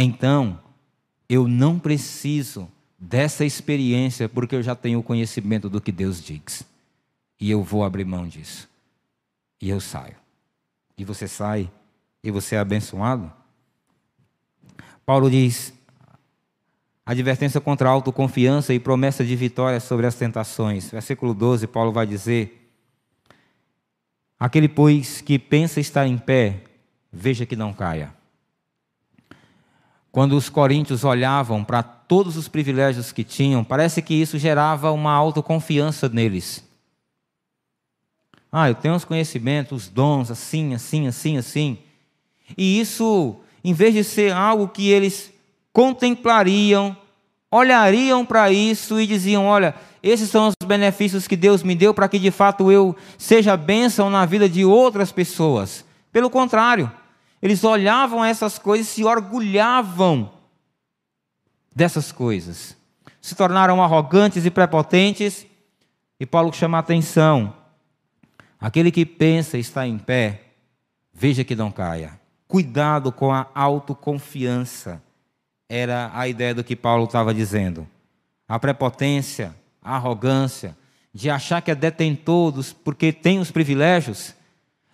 Então, eu não preciso dessa experiência, porque eu já tenho o conhecimento do que Deus diz. E eu vou abrir mão disso. E eu saio. E você sai e você é abençoado? Paulo diz: advertência contra a autoconfiança e promessa de vitória sobre as tentações. Versículo 12, Paulo vai dizer: Aquele, pois, que pensa estar em pé, veja que não caia. Quando os coríntios olhavam para todos os privilégios que tinham, parece que isso gerava uma autoconfiança neles. Ah, eu tenho os conhecimentos, os dons, assim, assim, assim, assim. E isso, em vez de ser algo que eles contemplariam, olhariam para isso e diziam: Olha, esses são os benefícios que Deus me deu para que de fato eu seja bênção na vida de outras pessoas. Pelo contrário, eles olhavam essas coisas e se orgulhavam dessas coisas. Se tornaram arrogantes e prepotentes. E Paulo chama a atenção: aquele que pensa está em pé, veja que não caia. Cuidado com a autoconfiança. Era a ideia do que Paulo estava dizendo. A prepotência, a arrogância, de achar que é detentor dos, porque tem os privilégios,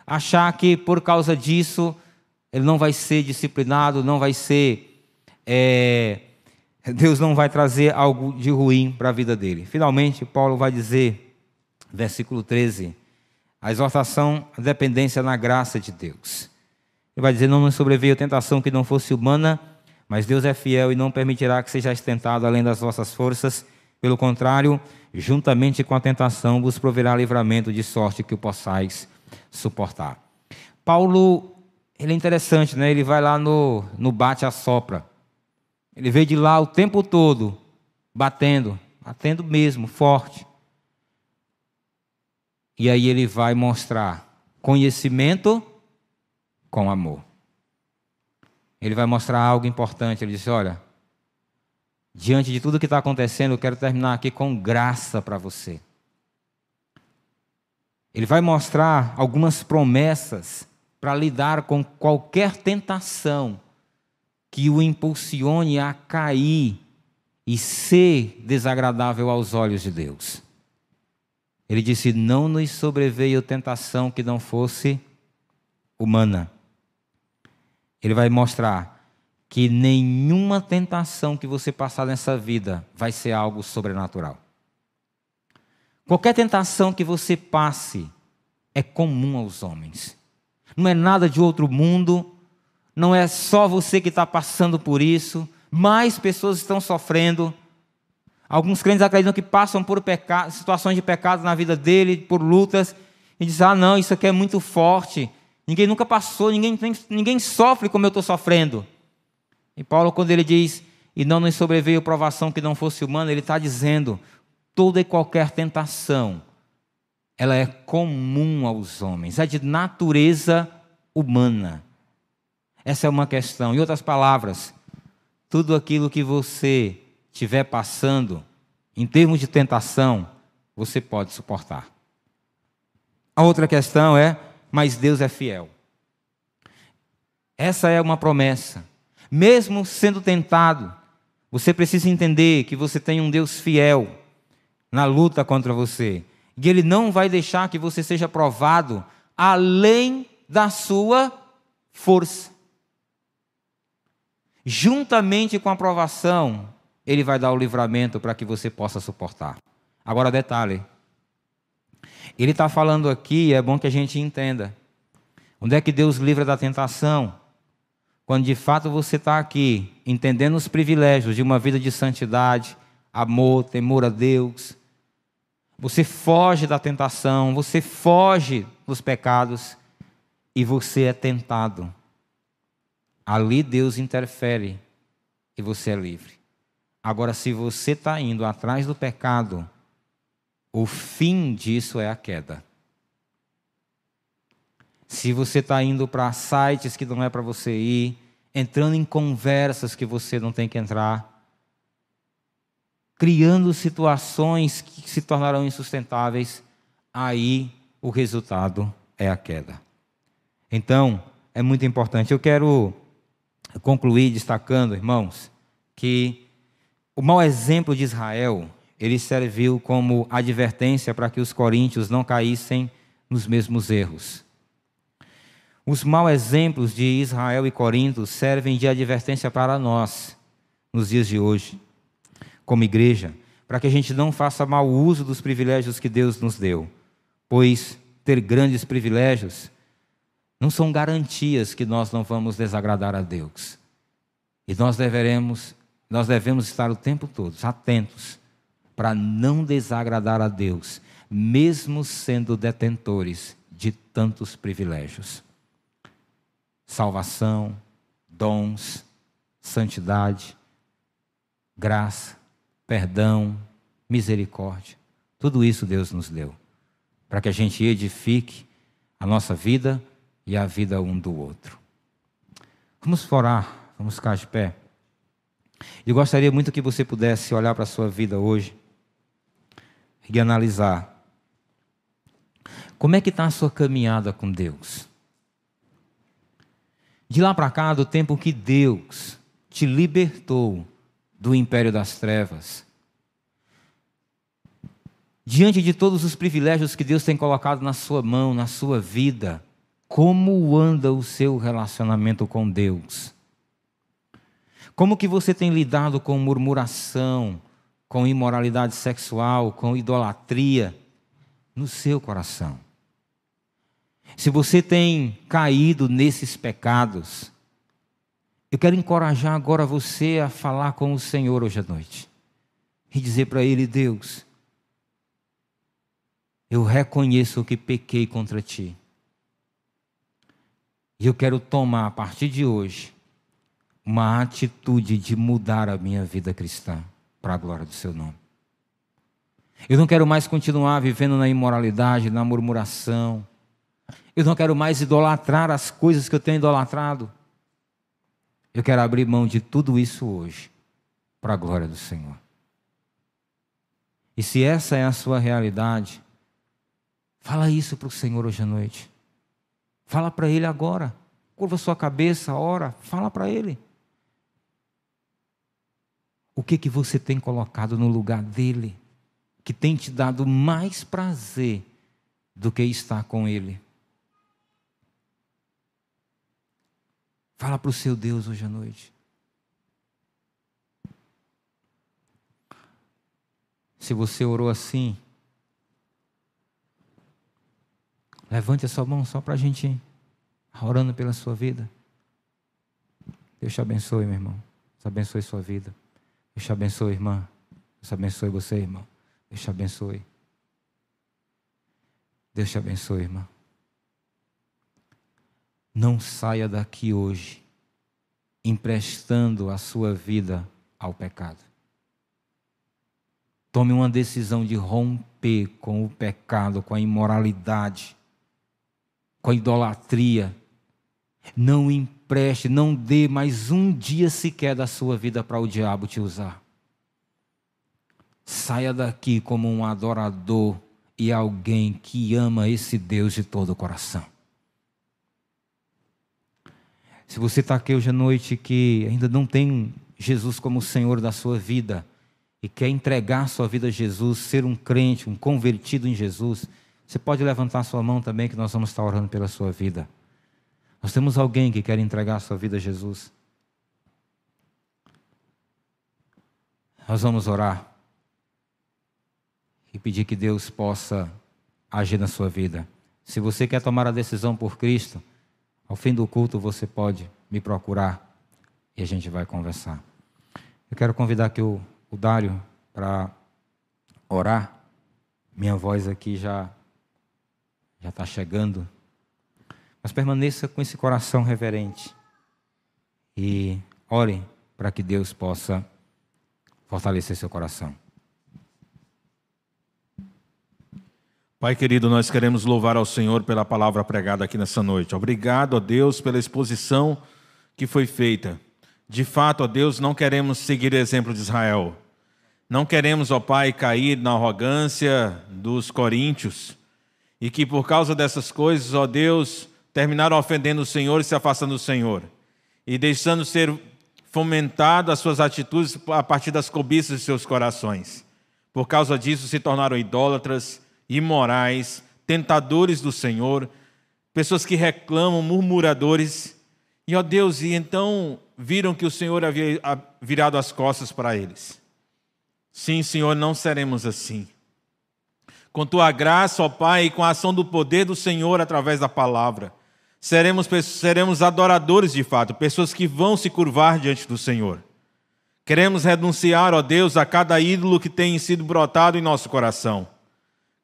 achar que por causa disso ele não vai ser disciplinado, não vai ser. É, Deus não vai trazer algo de ruim para a vida dele. Finalmente, Paulo vai dizer, versículo 13, a exortação à dependência na graça de Deus. Ele vai dizer: Não nos sobreveio tentação que não fosse humana, mas Deus é fiel e não permitirá que seja tentado além das vossas forças. Pelo contrário, juntamente com a tentação, vos proverá livramento de sorte que o possais suportar. Paulo, ele é interessante, né? Ele vai lá no, no bate a sopra. Ele veio de lá o tempo todo, batendo, batendo mesmo, forte. E aí ele vai mostrar conhecimento com amor. Ele vai mostrar algo importante. Ele disse: Olha, diante de tudo que está acontecendo, eu quero terminar aqui com graça para você. Ele vai mostrar algumas promessas para lidar com qualquer tentação que o impulsione a cair e ser desagradável aos olhos de Deus. Ele disse: Não nos sobreveio tentação que não fosse humana, ele vai mostrar que nenhuma tentação que você passar nessa vida vai ser algo sobrenatural. Qualquer tentação que você passe é comum aos homens. Não é nada de outro mundo, não é só você que está passando por isso, mais pessoas estão sofrendo. Alguns crentes acreditam que passam por pecado, situações de pecado na vida dele, por lutas, e diz: ah, não, isso aqui é muito forte. Ninguém nunca passou, ninguém, ninguém sofre como eu estou sofrendo. E Paulo, quando ele diz, e não nos sobreveio provação que não fosse humana, ele está dizendo: toda e qualquer tentação, ela é comum aos homens, é de natureza humana. Essa é uma questão. Em outras palavras, tudo aquilo que você estiver passando, em termos de tentação, você pode suportar. A outra questão é, mas Deus é fiel. Essa é uma promessa. Mesmo sendo tentado, você precisa entender que você tem um Deus fiel na luta contra você. E Ele não vai deixar que você seja provado além da sua força. Juntamente com a aprovação, Ele vai dar o livramento para que você possa suportar. Agora, detalhe: Ele está falando aqui, é bom que a gente entenda. Onde é que Deus livra da tentação? Quando de fato você está aqui, entendendo os privilégios de uma vida de santidade, amor, temor a Deus, você foge da tentação, você foge dos pecados e você é tentado. Ali Deus interfere e você é livre. Agora, se você está indo atrás do pecado, o fim disso é a queda. Se você está indo para sites que não é para você ir, entrando em conversas que você não tem que entrar, criando situações que se tornarão insustentáveis, aí o resultado é a queda. Então, é muito importante. Eu quero concluir destacando, irmãos, que o mau exemplo de Israel, ele serviu como advertência para que os coríntios não caíssem nos mesmos erros. Os maus exemplos de Israel e Corinto servem de advertência para nós nos dias de hoje, como igreja, para que a gente não faça mau uso dos privilégios que Deus nos deu, pois ter grandes privilégios não são garantias que nós não vamos desagradar a Deus. E nós deveremos, nós devemos estar o tempo todo atentos para não desagradar a Deus, mesmo sendo detentores de tantos privilégios. Salvação, dons, santidade, graça, perdão, misericórdia. Tudo isso Deus nos deu para que a gente edifique a nossa vida e a vida um do outro. Vamos orar, vamos ficar de pé. Eu gostaria muito que você pudesse olhar para a sua vida hoje e analisar como é que está a sua caminhada com Deus. De lá para cá, do tempo que Deus te libertou do império das trevas, diante de todos os privilégios que Deus tem colocado na sua mão, na sua vida, como anda o seu relacionamento com Deus? Como que você tem lidado com murmuração, com imoralidade sexual, com idolatria no seu coração? Se você tem caído nesses pecados, eu quero encorajar agora você a falar com o Senhor hoje à noite e dizer para Ele: Deus, eu reconheço que pequei contra Ti e eu quero tomar a partir de hoje uma atitude de mudar a minha vida cristã para a glória do seu nome. Eu não quero mais continuar vivendo na imoralidade, na murmuração. Eu não quero mais idolatrar as coisas que eu tenho idolatrado. Eu quero abrir mão de tudo isso hoje para a glória do Senhor. E se essa é a sua realidade, fala isso para o Senhor hoje à noite. Fala para ele agora. Curva sua cabeça, ora, fala para ele. O que que você tem colocado no lugar dele que tem te dado mais prazer do que estar com ele? Fala para o seu Deus hoje à noite. Se você orou assim, Levante a sua mão só para a gente ir orando pela sua vida. Deus te abençoe, meu irmão. Deus abençoe sua vida. Deus te abençoe, irmã. Deus abençoe você, irmão. Deus te abençoe. Deus te abençoe, irmã. Não saia daqui hoje emprestando a sua vida ao pecado. Tome uma decisão de romper com o pecado, com a imoralidade, com a idolatria. Não empreste, não dê mais um dia sequer da sua vida para o diabo te usar. Saia daqui como um adorador e alguém que ama esse Deus de todo o coração. Se você está aqui hoje à noite que ainda não tem Jesus como Senhor da sua vida, e quer entregar sua vida a Jesus, ser um crente, um convertido em Jesus, você pode levantar sua mão também, que nós vamos estar orando pela sua vida. Nós temos alguém que quer entregar sua vida a Jesus. Nós vamos orar e pedir que Deus possa agir na sua vida. Se você quer tomar a decisão por Cristo, ao fim do culto você pode me procurar e a gente vai conversar. Eu quero convidar aqui o o Dário para orar. Minha voz aqui já já está chegando. Mas permaneça com esse coração reverente e ore para que Deus possa fortalecer seu coração. Pai querido, nós queremos louvar ao Senhor pela palavra pregada aqui nessa noite. Obrigado a Deus pela exposição que foi feita. De fato, ó Deus, não queremos seguir o exemplo de Israel. Não queremos, ó Pai, cair na arrogância dos coríntios e que por causa dessas coisas, ó Deus, terminaram ofendendo o Senhor e se afastando do Senhor e deixando ser fomentado as suas atitudes a partir das cobiças de seus corações. Por causa disso, se tornaram idólatras, imorais, tentadores do Senhor, pessoas que reclamam, murmuradores. E, ó Deus, e então viram que o Senhor havia virado as costas para eles. Sim, Senhor, não seremos assim. Com tua graça, ó Pai, e com a ação do poder do Senhor através da palavra, seremos, seremos adoradores de fato, pessoas que vão se curvar diante do Senhor. Queremos renunciar, ó Deus, a cada ídolo que tem sido brotado em nosso coração.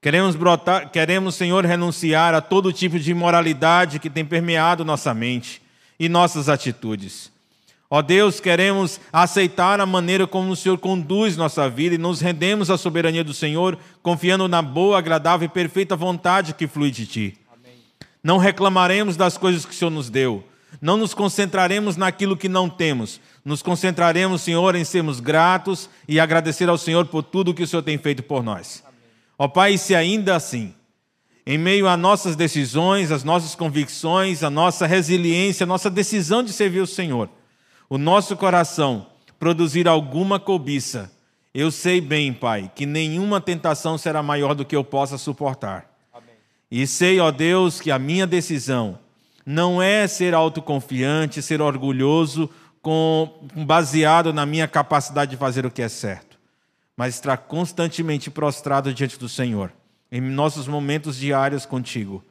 Queremos, brotar, queremos, Senhor, renunciar a todo tipo de imoralidade que tem permeado nossa mente e nossas atitudes. Ó Deus, queremos aceitar a maneira como o Senhor conduz nossa vida e nos rendemos à soberania do Senhor, confiando na boa, agradável e perfeita vontade que flui de Ti. Amém. Não reclamaremos das coisas que o Senhor nos deu. Não nos concentraremos naquilo que não temos. Nos concentraremos, Senhor, em sermos gratos e agradecer ao Senhor por tudo que o Senhor tem feito por nós. Ó Pai, se ainda assim, em meio às nossas decisões, às nossas convicções, a nossa resiliência, a nossa decisão de servir o Senhor, o nosso coração produzir alguma cobiça, eu sei bem, Pai, que nenhuma tentação será maior do que eu possa suportar. Amém. E sei, ó Deus, que a minha decisão não é ser autoconfiante, ser orgulhoso, com, baseado na minha capacidade de fazer o que é certo, mas estar constantemente prostrado diante do Senhor, em nossos momentos diários contigo,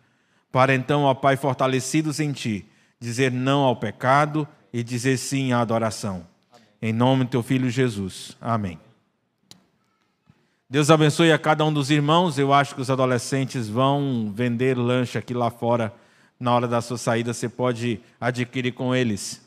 para então, ó Pai, fortalecidos em Ti, dizer não ao pecado, e dizer sim à adoração. Amém. Em nome do teu filho Jesus. Amém. Deus abençoe a cada um dos irmãos. Eu acho que os adolescentes vão vender lanche aqui lá fora. Na hora da sua saída, você pode adquirir com eles.